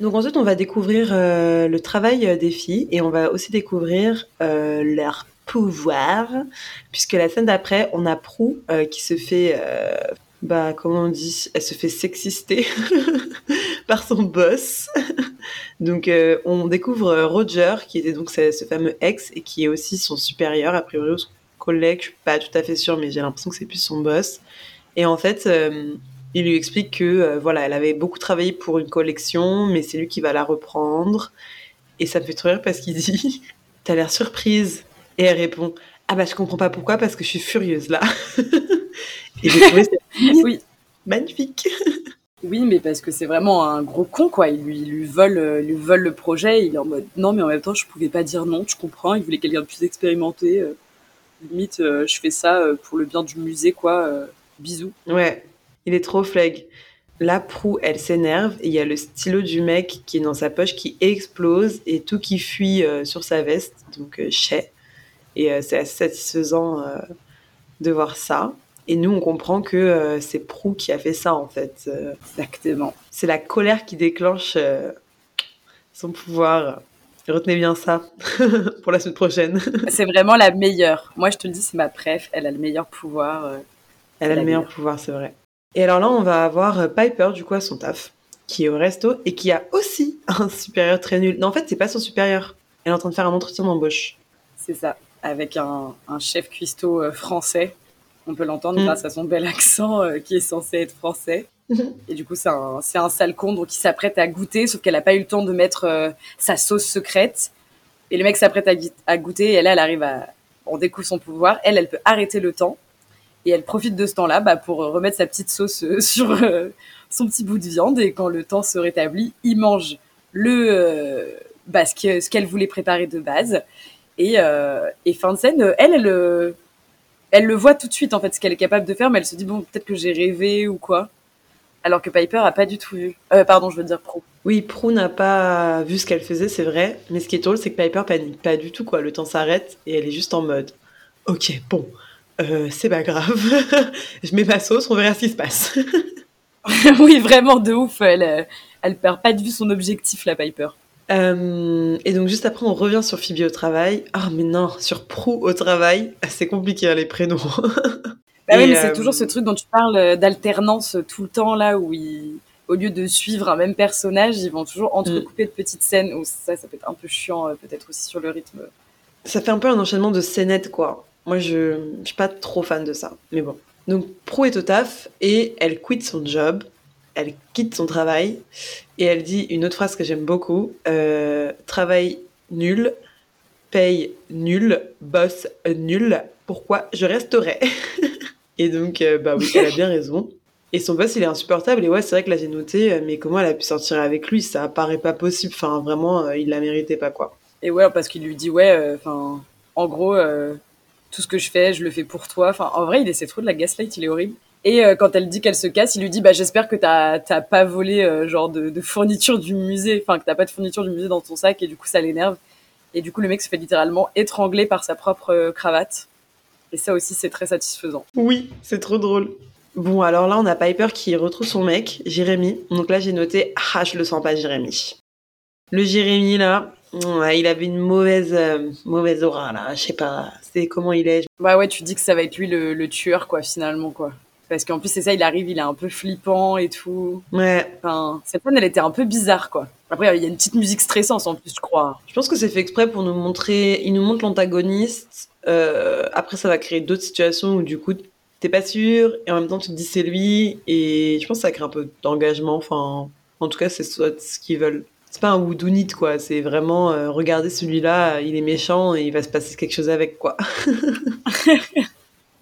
Donc ensuite, on va découvrir euh, le travail des filles et on va aussi découvrir euh, leur pouvoir, puisque la scène d'après, on a euh, qui se fait, euh, bah comment on dit, elle se fait sexister par son boss. donc euh, on découvre Roger qui était donc ce, ce, fameux ex et qui est aussi son supérieur a priori ou son collègue, je suis pas tout à fait sûre, mais j'ai l'impression que c'est plus son boss. Et en fait il lui explique que euh, voilà, elle avait beaucoup travaillé pour une collection, mais c'est lui qui va la reprendre. Et ça me fait trop rire parce qu'il dit T'as l'air surprise. Et elle répond Ah bah je comprends pas pourquoi, parce que je suis furieuse là. et j'ai trouvé ça oui. magnifique. Oui, mais parce que c'est vraiment un gros con, quoi. Il lui, il lui, vole, euh, le projet. Il est en mode non, mais en même temps, je pouvais pas dire non, tu comprends. Il voulait quelqu'un de plus expérimenté. Euh, limite, euh, je fais ça euh, pour le bien du musée, quoi. Euh, bisous. Ouais, il est trop flag. La proue, elle s'énerve il y a le stylo du mec qui est dans sa poche qui explose et tout qui fuit euh, sur sa veste, donc euh, chez. Et euh, c'est assez satisfaisant euh, de voir ça. Et nous, on comprend que euh, c'est Prou qui a fait ça en fait. Euh, Exactement. c'est la colère qui déclenche euh, son pouvoir. Retenez bien ça pour la semaine prochaine. C'est vraiment la meilleure. Moi, je te le dis, c'est ma préf. Elle a le meilleur pouvoir. Elle a le meilleur meilleure. pouvoir, c'est vrai. Et alors là, on va avoir Piper, du coup, à son taf, qui est au resto et qui a aussi un supérieur très nul. Non, en fait, c'est pas son supérieur. Elle est en train de faire un entretien d'embauche. C'est ça. Avec un, un chef cuistot français. On peut l'entendre Mm. grâce à son bel accent euh, qui est censé être français. Et du coup, c'est un, c'est un sale con donc qui s'apprête à goûter, sauf qu'elle n'a pas eu le temps de mettre euh, sa sauce secrète. Et le mec s'apprête à, goûter, et là, elle arrive à. On découvre son pouvoir. Elle, elle peut arrêter le temps. Et elle profite de ce temps-là bah, pour euh, remettre sa petite sauce sur euh, son petit bout de viande. Et quand le temps se rétablit, il mange le, bah, ce que- ce qu'elle voulait préparer de base. Et, euh, et fin de scène, elle, elle, elle le voit tout de suite, en fait, ce qu'elle est capable de faire, mais elle se dit, bon, peut-être que j'ai rêvé ou quoi. Alors que Piper a pas du tout vu. Euh, pardon, je veux dire pro. Oui, Prue n'a pas vu ce qu'elle faisait, c'est vrai. Mais ce qui est drôle, c'est que Piper panique pas du tout, quoi. Le temps s'arrête et elle est juste en mode Ok, bon, euh, c'est pas grave. Je mets ma sauce, on verra ce qui se passe. oui, vraiment, de ouf. Elle, euh, elle perd pas de vue son objectif, la Piper. Euh, et donc, juste après, on revient sur Phoebe au travail. Ah, mais non, sur Prue au travail. C'est compliqué, hein, les prénoms. Bah oui, mais euh, c'est toujours ce truc dont tu parles euh, d'alternance euh, tout le temps, là, où ils, au lieu de suivre un même personnage, ils vont toujours entrecouper de petites scènes où ça, ça peut être un peu chiant, euh, peut-être aussi sur le rythme. Ça fait un peu un enchaînement de scénettes, quoi. Moi, je, je suis pas trop fan de ça. Mais bon. Donc, Prue est au taf et elle quitte son job. Elle quitte son travail. Et elle dit une autre phrase que j'aime beaucoup. Euh, travail nul, paye nul, boss nul. Pourquoi je resterai Et donc, euh, bah oui, elle a bien raison. Et son boss, il est insupportable. Et ouais, c'est vrai que là, j'ai noté, euh, mais comment elle a pu sortir avec lui? Ça paraît pas possible. Enfin, vraiment, il la méritait pas, quoi. Et ouais, parce qu'il lui dit, ouais, enfin, en gros, tout ce que je fais, je le fais pour toi. Enfin, en vrai, il essaie trop de la gaslight, il est horrible. Et euh, quand elle dit qu'elle se casse, il lui dit, bah, j'espère que t'as t'as pas volé, euh, genre, de, de fourniture du musée. Enfin, que t'as pas de fourniture du musée dans ton sac, et du coup, ça l'énerve. Et du coup, le mec se fait littéralement étrangler par sa propre euh, cravate. Et ça aussi, c'est très satisfaisant. Oui, c'est trop drôle. Bon, alors là, on a Piper qui retrouve son mec, Jérémy. Donc là, j'ai noté Ah, je le sens pas, Jérémy. Le Jérémy, là, ouais, il avait une mauvaise, euh, mauvaise aura, là. Je sais pas, c'est comment il est. Bah ouais, tu dis que ça va être lui le, le tueur, quoi, finalement, quoi. Parce qu'en plus, c'est ça, il arrive, il est un peu flippant et tout. Ouais, Enfin, cette scène, elle était un peu bizarre, quoi. Après, il y a une petite musique stressante, en plus, je crois. je pense que c'est fait exprès pour nous montrer. Il nous montre l'antagoniste. euh, après, ça va créer d'autres situations où, du coup, t'es pas sûr. Et en même temps, tu te dis c'est lui. Et je pense que ça crée un peu d'engagement. Enfin, en tout cas, c'est ce qu'ils veulent. C'est pas un whodunit, quoi. C'est vraiment, euh, regardez celui-là, il est méchant et il va se passer quelque chose avec, quoi.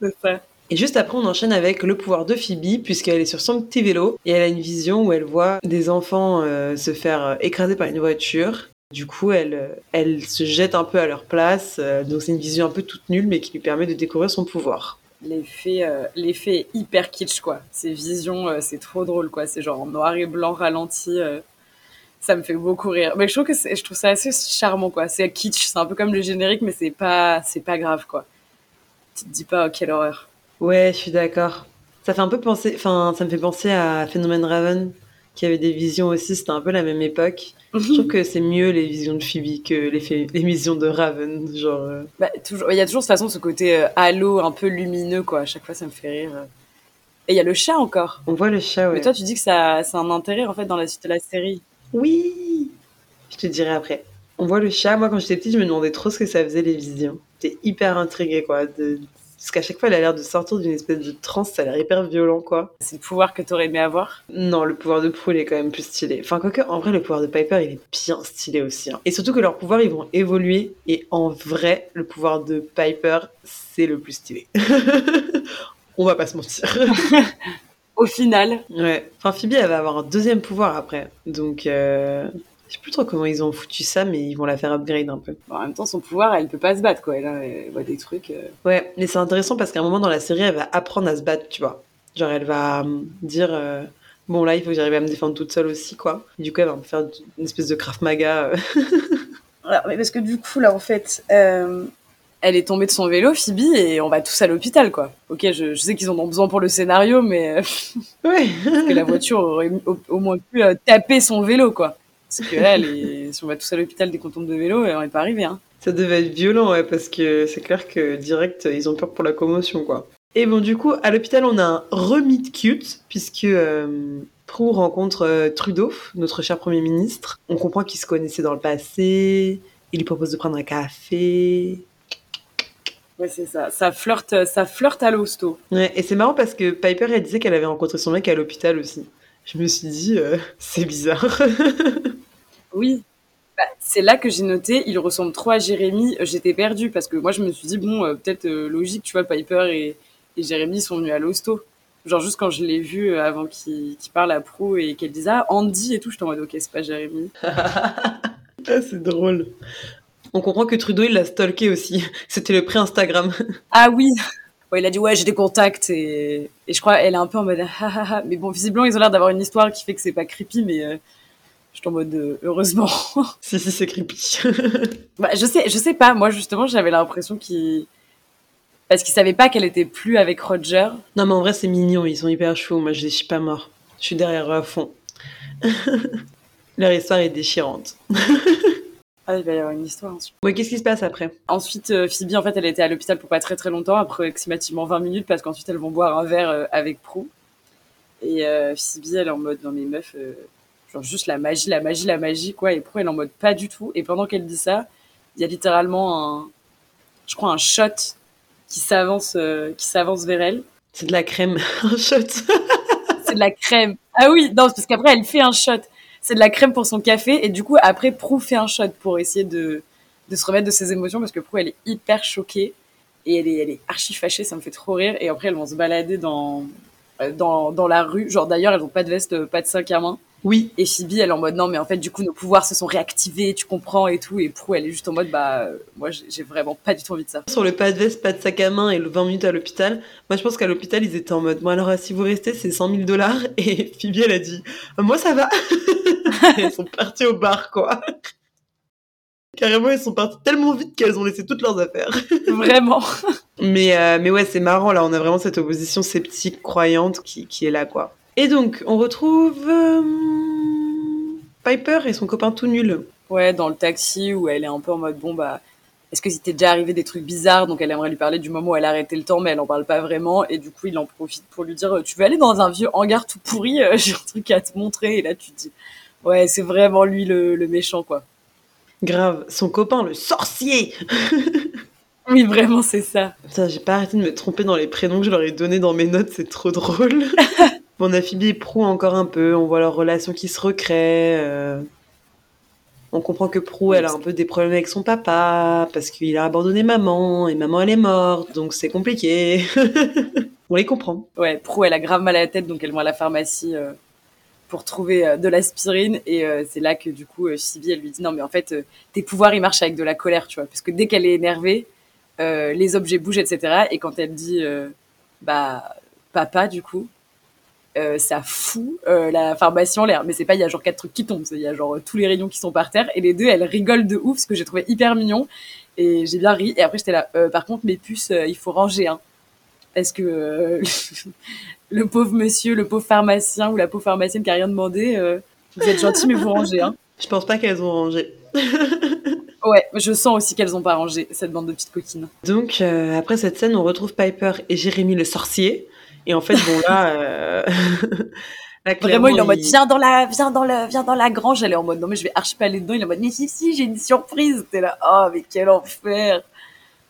C'est ça. Et juste après, on enchaîne avec le pouvoir de Phoebe, puisqu'elle est sur son petit vélo et elle a une vision où elle voit des enfants euh, se faire euh, écraser par une voiture. Du coup, elle, euh, elle se jette un peu à leur place. donc, c'est une vision un peu toute nulle, mais qui lui permet de découvrir son pouvoir. L'effet, euh, l'effet hyper kitsch, quoi. Ces visions, c'est trop drôle, quoi. C'est genre en noir et blanc ralenti. ça me fait beaucoup rire. Mais je trouve que c'est- je trouve ça assez charmant, quoi. C'est kitsch, c'est un peu comme le générique, mais c'est pas, c'est pas grave, quoi. Tu te dis pas, oh, quelle horreur. Ouais, je suis d'accord. Ça fait un peu penser, enfin, ça me fait penser à Phénomène Raven, qui avait des visions aussi, c'était un peu la même époque. Je trouve que c'est mieux les visions de Phoebe que les, visions de Raven, genre... euh, Bah, toujours, il y a toujours de toute façon ce côté euh, halo un peu lumineux, quoi. À chaque fois, ça me fait rire. Et il y a le chat encore. On voit le chat, ouais. Mais toi, tu dis que ça, c'est un intérêt, en fait, dans la suite de la série. Oui Je te dirai après. On voit le chat, moi quand j'étais petite, je me demandais trop ce que ça faisait les visions. J'étais hyper intriguée, quoi. De... Parce qu'à chaque fois, elle a l'air de sortir d'une espèce de transe, ça a l'air hyper violent, quoi. C'est le pouvoir que t'aurais aimé avoir? Non, le pouvoir de Prue, il est quand même plus stylé. Enfin, quoique, en vrai, le pouvoir de Piper, il est bien stylé aussi. hein. Et surtout que leurs pouvoirs, ils vont évoluer. Et en vrai, le pouvoir de Piper, c'est le plus stylé. On va pas se mentir. Au final, ouais. Enfin, Phoebe, elle va avoir un deuxième pouvoir après. Donc, euh... je sais plus trop comment ils ont foutu ça, mais ils vont la faire upgrade un peu. bon, en même temps, son pouvoir, elle peut pas se battre, quoi. Elle, a- elle voit des trucs. euh, Ouais, mais c'est intéressant parce qu'à un moment dans la série, elle va apprendre à se battre, tu vois. Genre, elle va hum, dire euh, Bon, là, il faut que j'arrive à me défendre toute seule aussi, quoi. Et du coup, elle va me faire une espèce de Krav Maga. euh. Alors, mais parce que du coup, là, en fait, euh, elle est tombée de son vélo, Phoebe, et on va tous à l'hôpital, quoi. Ok, je, je sais qu'ils en ont besoin pour le scénario, mais euh, Ouais. que la voiture aurait au, au moins pu euh, taper son vélo, quoi. Parce que là, les- si on va tous à l'hôpital dès qu'on tombe de vélo, euh, on n'est pas arrivé, hein. Ça devait être violent, ouais, parce que c'est clair que direct, ils ont peur pour la commotion, quoi. Et bon, du coup, à l'hôpital, on a un remit cute, puisque euh, Prue rencontre euh, Trudeau, notre cher Premier ministre. On comprend qu'ils se connaissaient dans le passé. Il lui propose de prendre un café. Ouais, c'est ça. Ça flirte, ça flirte à l'hosto. Ouais, et c'est marrant parce que Piper, elle disait qu'elle avait rencontré son mec à l'hôpital aussi. Je me suis dit, euh, c'est bizarre. Oui. Bah, c'est là que j'ai noté, il ressemble trop à Jérémy. Euh, J'étais perdue parce que moi, je me suis dit, bon, euh, peut-être euh, logique, tu vois, Piper et, et Jérémy sont venus à l'hosto. Genre, juste quand je l'ai vu euh, avant qu'il parle à Pro et qu'elle dise, ah, Andy et tout, je en mode, ok, c'est pas Jérémy. ah, c'est drôle. On comprend que Trudeau, il l'a stalké aussi. C'était le pré-Instagram. Ah oui Ouais, il a dit, ouais, j'ai des contacts et, et je crois, elle est un peu en mode, ah, ah, ah. Mais bon, visiblement, ils ont l'air d'avoir une histoire qui fait que c'est pas creepy, mais euh, je suis en mode, euh, heureusement. si, si, c'est creepy. Bah, je sais, je sais pas. Moi, justement, j'avais l'impression qu'il, parce qu'il savait pas qu'elle était plus avec Roger. non, mais en vrai, c'est mignon. Ils sont hyper chauds. Moi, je suis pas morts. Je suis derrière eux à fond. Leur histoire est déchirante. Ah, il va y avoir une histoire ensuite. Ouais, qu'est-ce qui se passe après? Ensuite, euh, Phoebe, en fait, elle était à l'hôpital pour pas très très longtemps, approximativement 20 minutes, parce qu'ensuite elles vont boire un verre euh, avec Prue. Et euh, Phoebe, elle est en mode, non mais meuf, genre juste la magie, la magie, la magie, quoi. Et Prue, elle est en mode pas du tout? Et pendant qu'elle dit ça, il y a littéralement un, je crois, un shot qui s'avance, euh, qui s'avance vers elle. C'est de la crème. Un shot. c'est de la crème. Ah oui, non, parce qu'après, elle fait un shot. C'est de la crème pour son café. Et du coup, après, Prue fait un shot pour essayer de, de se remettre de ses émotions parce que Prue, elle est hyper choquée. Et elle est, elle est archi fâchée, ça me fait trop rire. Et après, elles vont se balader dans, euh, dans, dans la rue. Genre, d'ailleurs, elles ont pas de veste, euh, pas de sac à main. Oui. Et Phoebe, elle est en mode, non, mais en fait, du coup, nos pouvoirs se sont réactivés, tu comprends et tout. Et Prue, elle est juste en mode, bah, euh, moi, j'ai vraiment pas du tout envie de ça. Sur le pas de veste, pas de sac à main et le 20 minutes à l'hôpital, moi je pense qu'à l'hôpital ils étaient en mode Bon alors si vous restez c'est 100 000 dollars et Phoebe elle a dit Moi ça va Et Elles sont parties au bar quoi. Carrément elles sont parties tellement vite qu'elles ont laissé toutes leurs affaires. Vraiment. Mais, euh, mais ouais c'est marrant là, on a vraiment cette opposition sceptique croyante qui, qui est là quoi. Et donc on retrouve euh, Piper et son copain tout nul. Ouais, dans le taxi où elle est un peu en mode bon bah est-ce que c'était déjà arrivé des trucs bizarres? Donc elle aimerait lui parler du moment où elle a arrêté le temps mais elle en parle pas vraiment. Et du coup il en profite pour lui dire euh, tu veux aller dans un vieux hangar tout pourri euh, j'ai un truc à te montrer. Et là tu te dis ouais c'est vraiment lui le, le méchant quoi. Grave, son copain le sorcier. Oui vraiment c'est ça. Putain, j'ai pas arrêté de me tromper dans les prénoms que je leur ai donnés dans mes notes, c'est trop drôle. on a Phoebe et Prue encore un peu, on voit leur relation qui se recrée. euh. On comprend que Prue, elle a un peu des problèmes avec son papa, parce qu'il a abandonné maman, et maman elle est morte, donc c'est compliqué. on les comprend. ouais Prue elle a grave mal à la tête donc elle va à la pharmacie euh, pour trouver euh, de l'aspirine et c'est là que du coup Phoebe elle lui dit non mais en fait tes pouvoirs ils marchent avec de la colère tu vois parce que dès qu'elle est énervée les objets bougent etc et quand elle dit bah, papa, du coup, euh, ça fout euh, la pharmacie en l'air. Mais c'est pas, il y a genre quatre trucs qui tombent, il y a genre tous les rayons qui sont par terre, et les deux, elles rigolent de ouf, ce que j'ai trouvé hyper mignon, et j'ai bien ri. Et après, j'étais là, euh, par contre, mes puces, il faut ranger, hein. Parce que le pauvre monsieur, le pauvre pharmacien ou la pauvre pharmacienne qui a rien demandé, vous êtes gentil, mais vous rangez, hein. Je pense pas qu'elles ont rangé. ouais, je sons aussi qu'elles ont pas rangé, cette bande de petites coquines. Donc, après cette scène, on retrouve Piper et Jérémy le sorcier et en fait, bon là, euh... Vraiment, il est en mode viens dans la, viens dans le, viens dans la grange. Elle est en mode non mais je vais archi pas aller dedans. Il est en mode mais si si, j'ai une surprise. T'es là, oh mais quel enfer,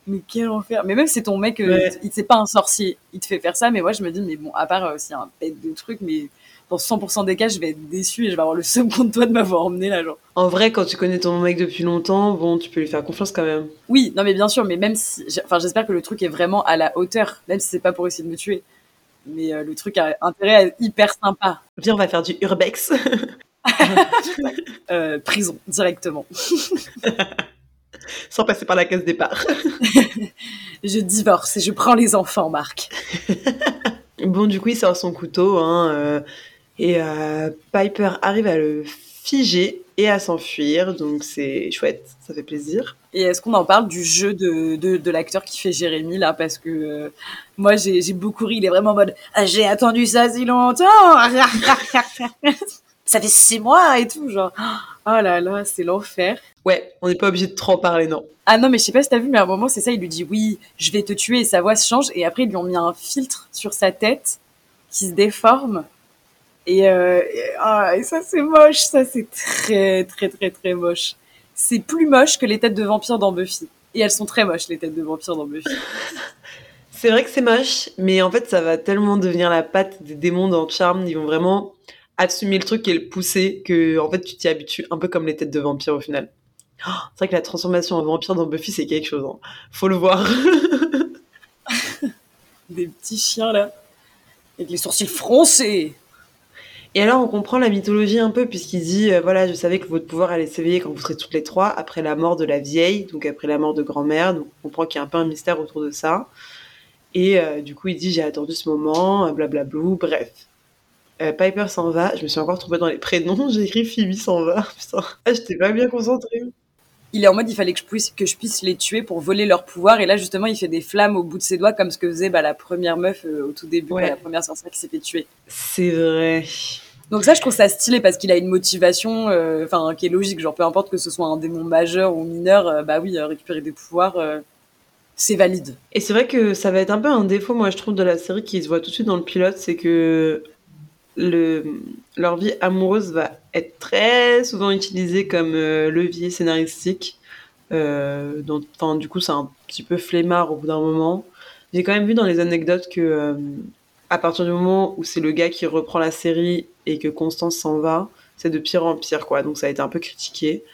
mais quel enfer. Mais même c'est ton mec, euh, il c'est pas un sorcier, il te fait faire ça. Mais moi je me dis mais bon, à part aussi euh, un bête de trucs, mais dans 100% des cas, je vais être déçu et je vais avoir le second de toi de m'avoir emmené là, genre. En vrai, quand tu connais ton mec depuis longtemps, bon, tu peux lui faire confiance quand même. Oui, non mais bien sûr, mais même si, enfin, j'espère que le truc est vraiment à la hauteur, même si c'est pas pour essayer de me tuer mais euh, le truc a intérêt à être hyper sympa. Viens, on va faire du urbex. euh, prison, directement. Sans passer par la case départ. je divorce et je prends les enfants, Marc. bon, du coup, il sort son couteau, hein, euh, et Piper arrive à le figer et à s'enfuir, donc c'est chouette, ça fait plaisir. Et est-ce qu'on en parle du jeu de, de, de l'acteur qui fait Jérémy là? Parce que euh, moi j'ai beaucoup ri, il est vraiment en mode ah, J'ai attendu ça si longtemps Ça fait six mois et tout, genre Oh là là, c'est l'enfer. Ouais, on n'est pas obligé de trop en parler, non. Ah non, mais je sais pas si t'as vu, mais à un moment c'est ça, il lui dit Oui, je vais te tuer et sa voix se change. Et après ils lui ont mis un filtre sur sa tête qui se déforme et, euh, ah, et, ça, c'est moche. Ça, c'est très, très, très, très moche. C'est plus moche que les têtes de vampires dans Buffy. Et elles sont très moches, les têtes de vampires dans Buffy. c'est vrai que c'est moche, mais en fait, ça va tellement devenir la patte des démons dans Charm. Ils vont vraiment assumer le truc et le pousser que, en fait, tu t'y habitues un peu comme les têtes de vampires au final. Oh, c'est vrai que la transformation en vampire dans Buffy, c'est quelque chose. Hein. Faut le voir. Des petits chiens, là. Avec les sourcils froncés. Et alors, on comprend la mythologie un peu, puisqu'il dit euh, voilà, je savais que votre pouvoir allait s'éveiller quand vous serez toutes les trois, après la mort de la vieille, donc après la mort de grand-mère. Donc, on comprend qu'il y a un peu un mystère autour de ça. Et euh, du coup, il dit j'ai attendu ce moment, blablabla, bref. Euh, Piper s'en va, je me suis encore trompée dans les prénoms, j'ai écrit Phoebe s'en va, putain. Ah, j'étais pas bien concentrée. Il est en mode, il fallait que je, puisse, que je puisse les tuer pour voler leur pouvoir. Et là, justement, il fait des flammes au bout de ses doigts, comme ce que faisait bah, la première meuf au tout début, la première sorcière qui s'est fait tuer. C'est vrai. Donc ça, je trouve ça stylé parce qu'il a une motivation, euh, enfin, qui est logique. Genre, peu importe que ce soit un démon majeur ou mineur, euh, bah oui, euh, récupérer des pouvoirs, c'est valide. Et c'est vrai que ça va être un peu un défaut, moi, je trouve, de la série qui se voit tout de suite dans le pilote, c'est que le, leur vie amoureuse va être très souvent utilisée comme levier scénaristique. donc, du coup, c'est un petit peu flemmard au bout d'un moment. J'ai quand même vu dans les anecdotes que à partir du moment où c'est le gars qui reprend la série et que Constance s'en va, c'est de pire en pire, quoi. Donc ça a été un peu critiqué.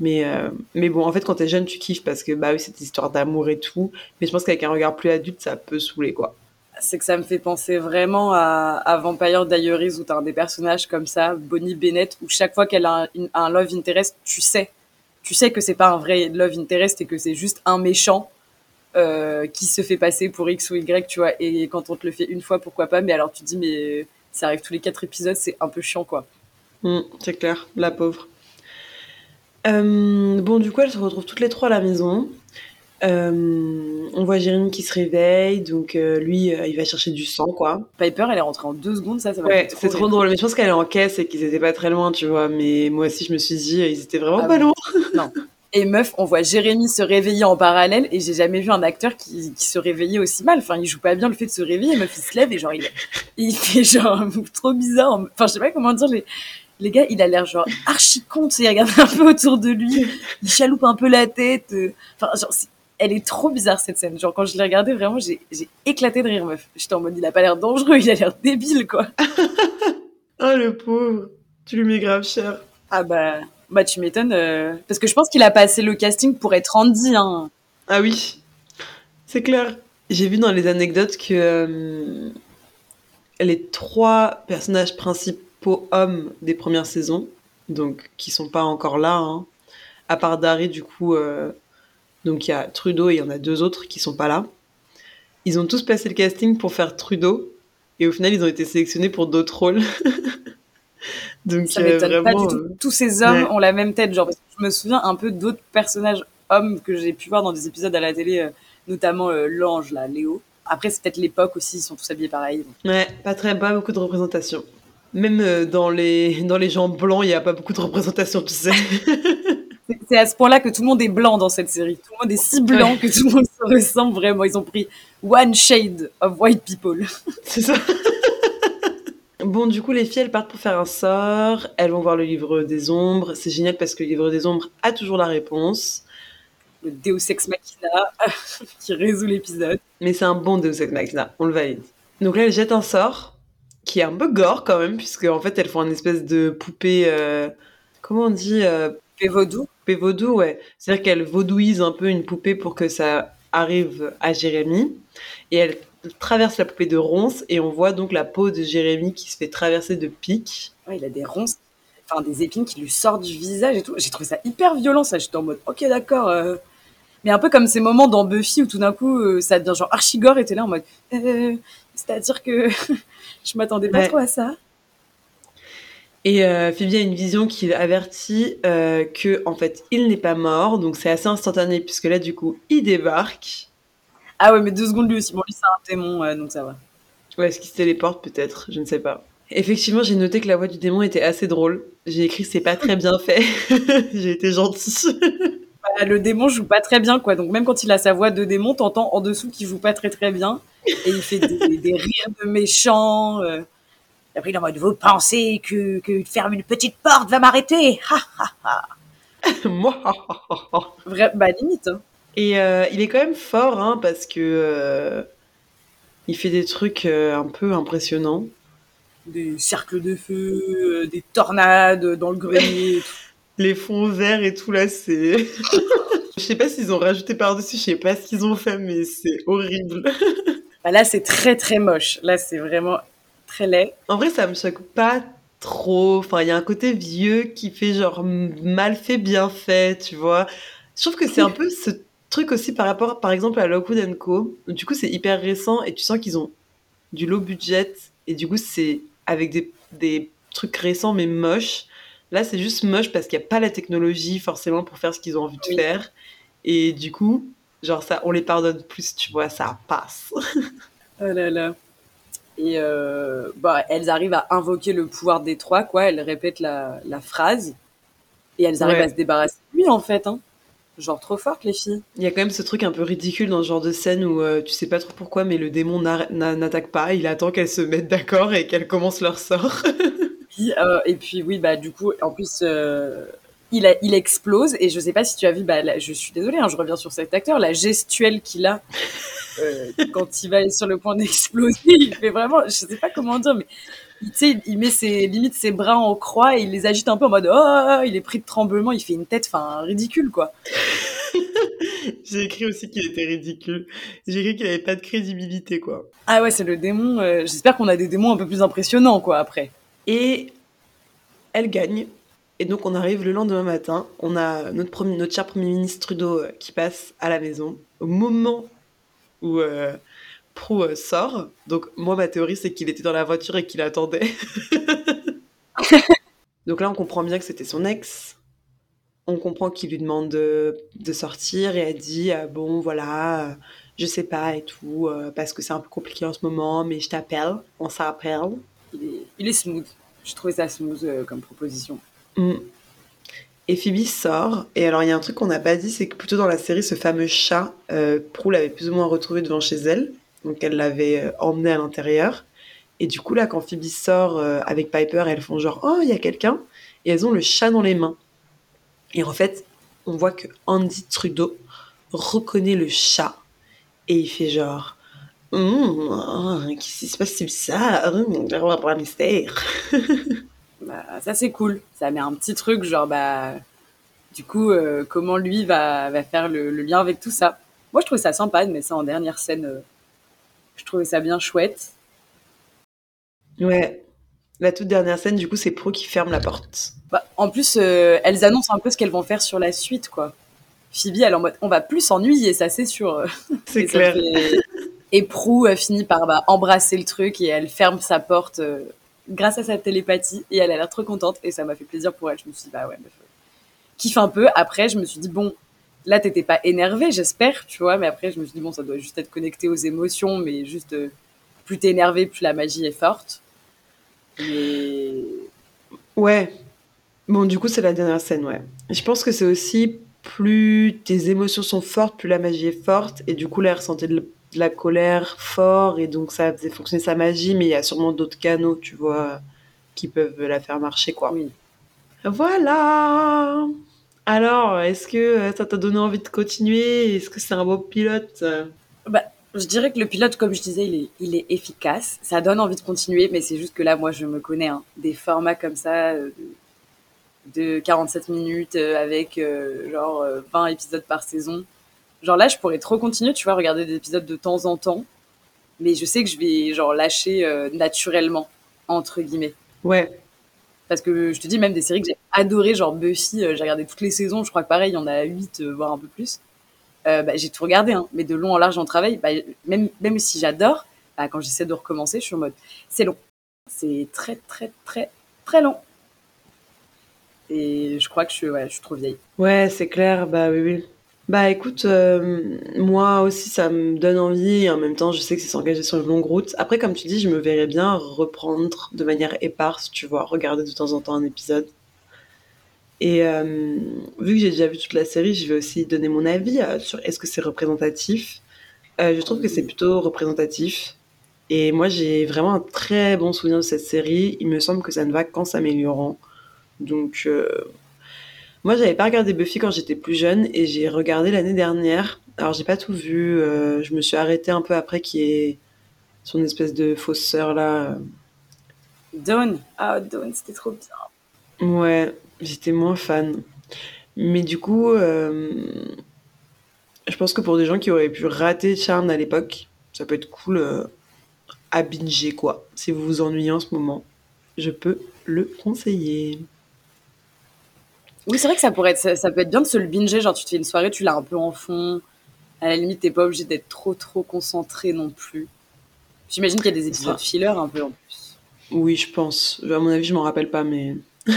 Mais, euh, mais bon, en fait, quand t'es jeune, tu kiffes parce que, bah oui, cette histoire d'amour et tout. Mais je pense qu'avec un regard plus adulte, ça peut saouler, quoi. C'est que ça me fait penser vraiment à, Vampire Diaries où t'as des personnages comme ça, Bonnie Bennett, où chaque fois qu'elle a un, un, love interest, tu sais. Tu sais que c'est pas un vrai love interest et que c'est juste un méchant euh, qui se fait passer pour X ou Y, tu vois. Et quand on te le fait une fois, pourquoi pas? Mais alors tu te dis, mais ça arrive tous les quatre épisodes, c'est un peu chiant, quoi. Mm, c'est clair, la pauvre. Euh, bon, du coup, elles se retrouvent toutes les trois à la maison. Euh, on voit Jérémy qui se réveille, donc lui, il va chercher du sang, quoi. Piper, elle est rentrée en deux secondes, ça, ça va Ouais, c'est trop drôle. Mais je pense qu'elle est en caisse et qu'ils étaient pas très loin, tu vois. Mais moi aussi, je me suis dit, ils étaient vraiment ah pas loin. Non. Et meuf, on voit Jérémy se réveiller en parallèle et j'ai jamais vu un acteur qui, qui, se réveillait aussi mal. Enfin, il joue pas bien le fait de se réveiller. Meuf, il se lève et genre, il, il fait genre trop bizarre. Enfin, je sais pas comment dire. Les, les gars, il a l'air genre archi con. Il regarde un peu autour de lui. Il chaloupe un peu la tête. Enfin, genre, elle est trop bizarre cette scène. Genre, quand je l'ai regardée, vraiment, j'ai éclaté de rire, meuf. J'étais en mode, il a pas l'air dangereux, il a l'air débile, quoi. oh, le pauvre. Tu lui mets grave cher. Ah bah. Bah, tu m'étonnes. Euh, parce que je pense qu'il a passé le casting pour être Andy. Hein. Ah oui, c'est clair. J'ai vu dans les anecdotes que euh, les trois personnages principaux hommes des premières saisons, donc qui sont pas encore là, hein, à part Dari, du coup, euh, donc il y a Trudeau et il y en a deux autres qui sont pas là. ils ont tous passé le casting pour faire Trudeau, et au final, ils ont été sélectionnés pour d'autres rôles. Donc, ça m'étonne pas du tout. Tous ces hommes ont la même tête, genre, parce que je me souviens un peu d'autres personnages hommes que j'ai pu voir dans des épisodes à la télé, notamment l'ange, là, Léo. Après, c'est peut-être l'époque aussi, ils sont tous habillés pareil. Ouais, pas très, pas beaucoup de représentation. Même euh, dans les, dans les gens blancs, il n'y a pas beaucoup de représentation, tu sais. c'est à ce point-là que tout le monde est blanc dans cette série. Tout le monde est si blanc que tout le monde se ressemble vraiment. Ils ont pris one shade of white people. C'est ça. Bon, du coup, les filles, elles partent pour faire un sort. Elles vont voir le livre des ombres. C'est génial parce que le livre des ombres a toujours la réponse. Le Deus Ex Machina qui résout l'épisode. Mais c'est un bon Deus Ex Machina, on le valide. Donc là, elles jettent un sort qui est un peu gore quand même, puisque en fait elles font une espèce de poupée, euh, comment on dit euh, Poupée vaudou. Poupée vaudou, ouais. C'est-à-dire qu'elles vaudouisent un peu une poupée pour que ça arrive à Jérémy, et elles traversent la poupée de ronces, et on voit donc la peau de Jérémy qui se fait traverser de pics. Ouais, il a des ronces, enfin des épines qui lui sortent du visage et tout. J'ai trouvé ça hyper violent, ça. J'étais en mode, ok, d'accord. Euh. Mais un peu comme ces moments dans Buffy où tout d'un coup ça devient genre archigore t'es là en mode, c'est-à-dire que je m'attendais pas trop à ça. Et euh, Phoebe a une vision qui avertit euh, que en fait il n'est pas mort, donc c'est assez instantané puisque là du coup il débarque. Ah ouais, mais deux secondes lui aussi. Bon lui c'est un démon, donc ça va. Ouais, est-ce qu'il se téléporte peut-être? Je ne sais pas. Effectivement, j'ai noté que la voix du démon était assez drôle. J'ai écrit c'est pas très bien fait. j'ai été gentille. Bah, le démon joue pas très bien quoi. Donc même quand il a sa voix de démon, t'entends en dessous qu'il joue pas très très bien et il fait des, rires de méchants. Euh. Après, il est en mode Vous pensez que, que fermer une petite porte va m'arrêter? Moi Vrai, Bah, limite. Hein. Et euh, il est quand même fort, hein, parce que. Euh, il fait des trucs un peu impressionnants. Des cercles de feu, des tornades dans le grenier. Les fonds verts et tout là, c'est. je sais pas s'ils ont rajouté par-dessus, je sais pas ce qu'ils ont fait, mais c'est horrible. Bah là, c'est très très moche. Là, c'est vraiment très laid. En vrai, ça me choque pas trop. Enfin, il y a un côté vieux qui fait genre mal fait, bien fait, tu vois. Je trouve que c'est un peu ce truc aussi par rapport, par exemple, à Lockwood Co. Du coup, c'est hyper récent et tu sens qu'ils ont du low budget et du coup, c'est avec des, des trucs récents mais moches. Là, c'est juste moche parce qu'il n'y a pas la technologie forcément pour faire ce qu'ils ont envie de faire. Et du coup, Genre, ça, on les pardonne plus, tu vois, ça passe. oh là là. Et euh, bah, elles arrivent à invoquer le pouvoir des trois, quoi. Elles répètent la, la phrase. Et elles arrivent à se débarrasser de lui, en fait. Hein. Genre, trop fortes, les filles. Il y a quand même ce truc un peu ridicule dans ce genre de scène où euh, tu sais pas trop pourquoi, mais le démon n'attaque pas. Il attend qu'elles se mettent d'accord et qu'elles commencent leur sort. Euh, et puis, oui, bah, du coup, en plus, il, il explose et je sais pas si tu as vu, bah, je suis désolée, hein, je reviens sur cet acteur, la gestuelle qu'il a euh, quand il va sur le point d'exploser, il fait vraiment, je sais pas comment dire, mais il, il met ses limites ses bras en croix et il les agite un peu en mode oh, il est pris de tremblement, il fait une tête, enfin ridicule quoi. J'ai écrit aussi qu'il était ridicule. J'ai écrit qu'il avait pas de crédibilité quoi. Ah ouais, c'est le démon. Euh, j'espère qu'on a des démons un peu plus impressionnants quoi après. Et elle gagne et donc on arrive le lendemain matin, on a notre, premier, notre cher Premier ministre Trudeau euh, qui passe à la maison au moment où euh, Prou euh, sort. Donc moi ma théorie c'est qu'il était dans la voiture et qu'il attendait. donc là on comprend bien que c'était son ex. On comprend qu'il lui demande de, sortir et elle dit bon voilà je sais pas et tout parce que c'est un peu compliqué en ce moment mais je t'appelle, on s'appelle. Il est, il est smooth. Je trouvais ça smooth comme proposition. Mm. Et Phoebe sort. Et alors, il y a un truc qu'on n'a pas dit, c'est que plutôt dans la série, ce fameux chat, euh, Prue l'avait plus ou moins retrouvé devant chez elle. Donc, elle l'avait euh, emmené à l'intérieur. Et du coup, là, quand Phoebe sort euh, avec Piper, elles font genre, oh, il y a quelqu'un. Et elles ont le chat dans les mains. Et en fait, on voit que Andy Trudeau reconnaît le chat. Et il fait genre, mmh, qu'est-ce qui se passe, c'est bizarre, un mystère. Bah, ça c'est cool. Ça met un petit truc, genre, bah, du coup, euh, comment lui va, va faire le, lien avec tout ça? Moi, je trouvais ça sympa de mettre ça en dernière scène. Je trouvais ça bien chouette. Ouais. La toute dernière scène, du coup, c'est Pro qui ferme la porte. Bah, en plus, euh, elles annoncent un peu ce qu'elles vont faire sur la suite, quoi. Phoebe, elle en mode, on va plus s'ennuyer, ça c'est sûr. C'est clair. Et Prue finit par bah, embrasser le truc et elle ferme sa porte grâce à sa télépathie et elle a l'air trop contente et ça m'a fait plaisir pour elle. Je me suis dit, bah ouais, meuf, kiffe un peu. Après, je me suis dit, bon, là, t'étais pas énervé, j'espère, tu vois, mais après, je me suis dit, bon, ça doit juste être connecté aux émotions, mais juste, plus t'es énervé, plus la magie est forte. Mais... Ouais. Bon, du coup, c'est la dernière scène, ouais. Je pense que c'est aussi plus tes émotions sont fortes, plus la magie est forte, et du coup, là, elle ressentait de la colère fort, et donc ça faisait fonctionner sa magie, mais il y a sûrement d'autres canaux, tu vois, qui peuvent la faire marcher, quoi. Oui. Voilà Alors, est-ce que ça t'a donné envie de continuer? Est-ce que c'est un beau pilote? Bah, Je dirais que le pilote, comme je disais, il est, il est efficace. Ça donne envie de continuer, mais c'est juste que là, moi, je me connais. Hein. Des formats comme ça, euh, de 47 minutes, euh, avec euh, genre 20 épisodes par saison. Genre là, je pourrais trop continuer, tu vois, regarder des épisodes de temps en temps. Mais je sais que je vais genre lâcher naturellement, entre guillemets. Ouais, parce que je te dis, même des séries que j'ai adorées, genre Buffy, j'ai regardé toutes les saisons, je crois que pareil, il y en a 8, voire un peu plus. bah, j'ai tout regardé, hein, mais de long en large en travail, bah, même, si j'adore, bah, quand j'essaie de recommencer, je suis en mode, c'est long. C'est très, très, très, très long. Et je crois que je je suis trop vieille. Ouais, c'est clair, bah oui, oui. Bah écoute, euh, moi aussi ça me donne envie et en même temps je sais que c'est s'engager sur une longue route. Après comme tu dis, je me verrais bien reprendre de manière éparse, tu vois, regarder de temps en temps un épisode. Et euh, vu que j'ai déjà vu toute la série, je vais aussi donner mon avis euh, sur est-ce que c'est représentatif. je trouve que c'est plutôt représentatif. Et moi j'ai vraiment un très bon souvenir de cette série. Il me semble que ça ne va qu'en s'améliorant. Donc moi, j'avais pas regardé Buffy quand j'étais plus jeune et j'ai regardé l'année dernière. Alors, j'ai pas tout vu. Euh, je me suis arrêtée un peu après qui est son espèce de fausse sœur là. Dawn. Ah, Dawn, c'était trop bien. Ouais, j'étais moins fan. Mais du coup, euh, je pense que pour des gens qui auraient pu rater Charmed à l'époque, ça peut être cool euh, à binger quoi. Si vous vous ennuyez en ce moment, je peux le conseiller. Oui, c'est vrai que ça pourrait être, ça, peut être bien de se le binger. Genre, tu te fais une soirée, tu l'as un peu en fond. À la limite, t'es pas obligé d'être trop, trop concentré non plus. J'imagine qu'il y a des épisodes filler un peu en plus. Oui, je pense. À mon avis, je m'en rappelle pas, mais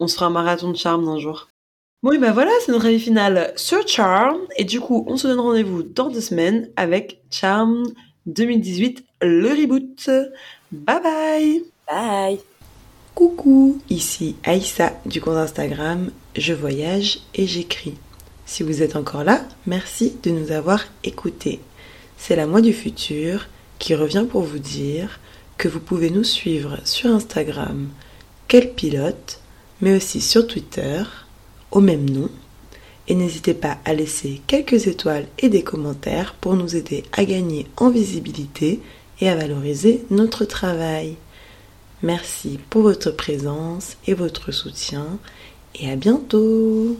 on se fera un marathon de charme un jour. Bon, et ben voilà, c'est notre avis final sur Charm. Et du coup, on se donne rendez-vous dans deux semaines avec Charm 2018, le reboot. Bye bye Bye Coucou, ici Aïssa du compte Instagram Je voyage et j'écris. Si vous êtes encore là, merci de nous avoir écoutés. C'est la moi du futur qui revient pour vous dire que vous pouvez nous suivre sur Instagram, quel pilote, mais aussi sur Twitter, au même nom. Et n'hésitez pas à laisser quelques étoiles et des commentaires pour nous aider à gagner en visibilité et à valoriser notre travail. Merci pour votre présence et votre soutien et à bientôt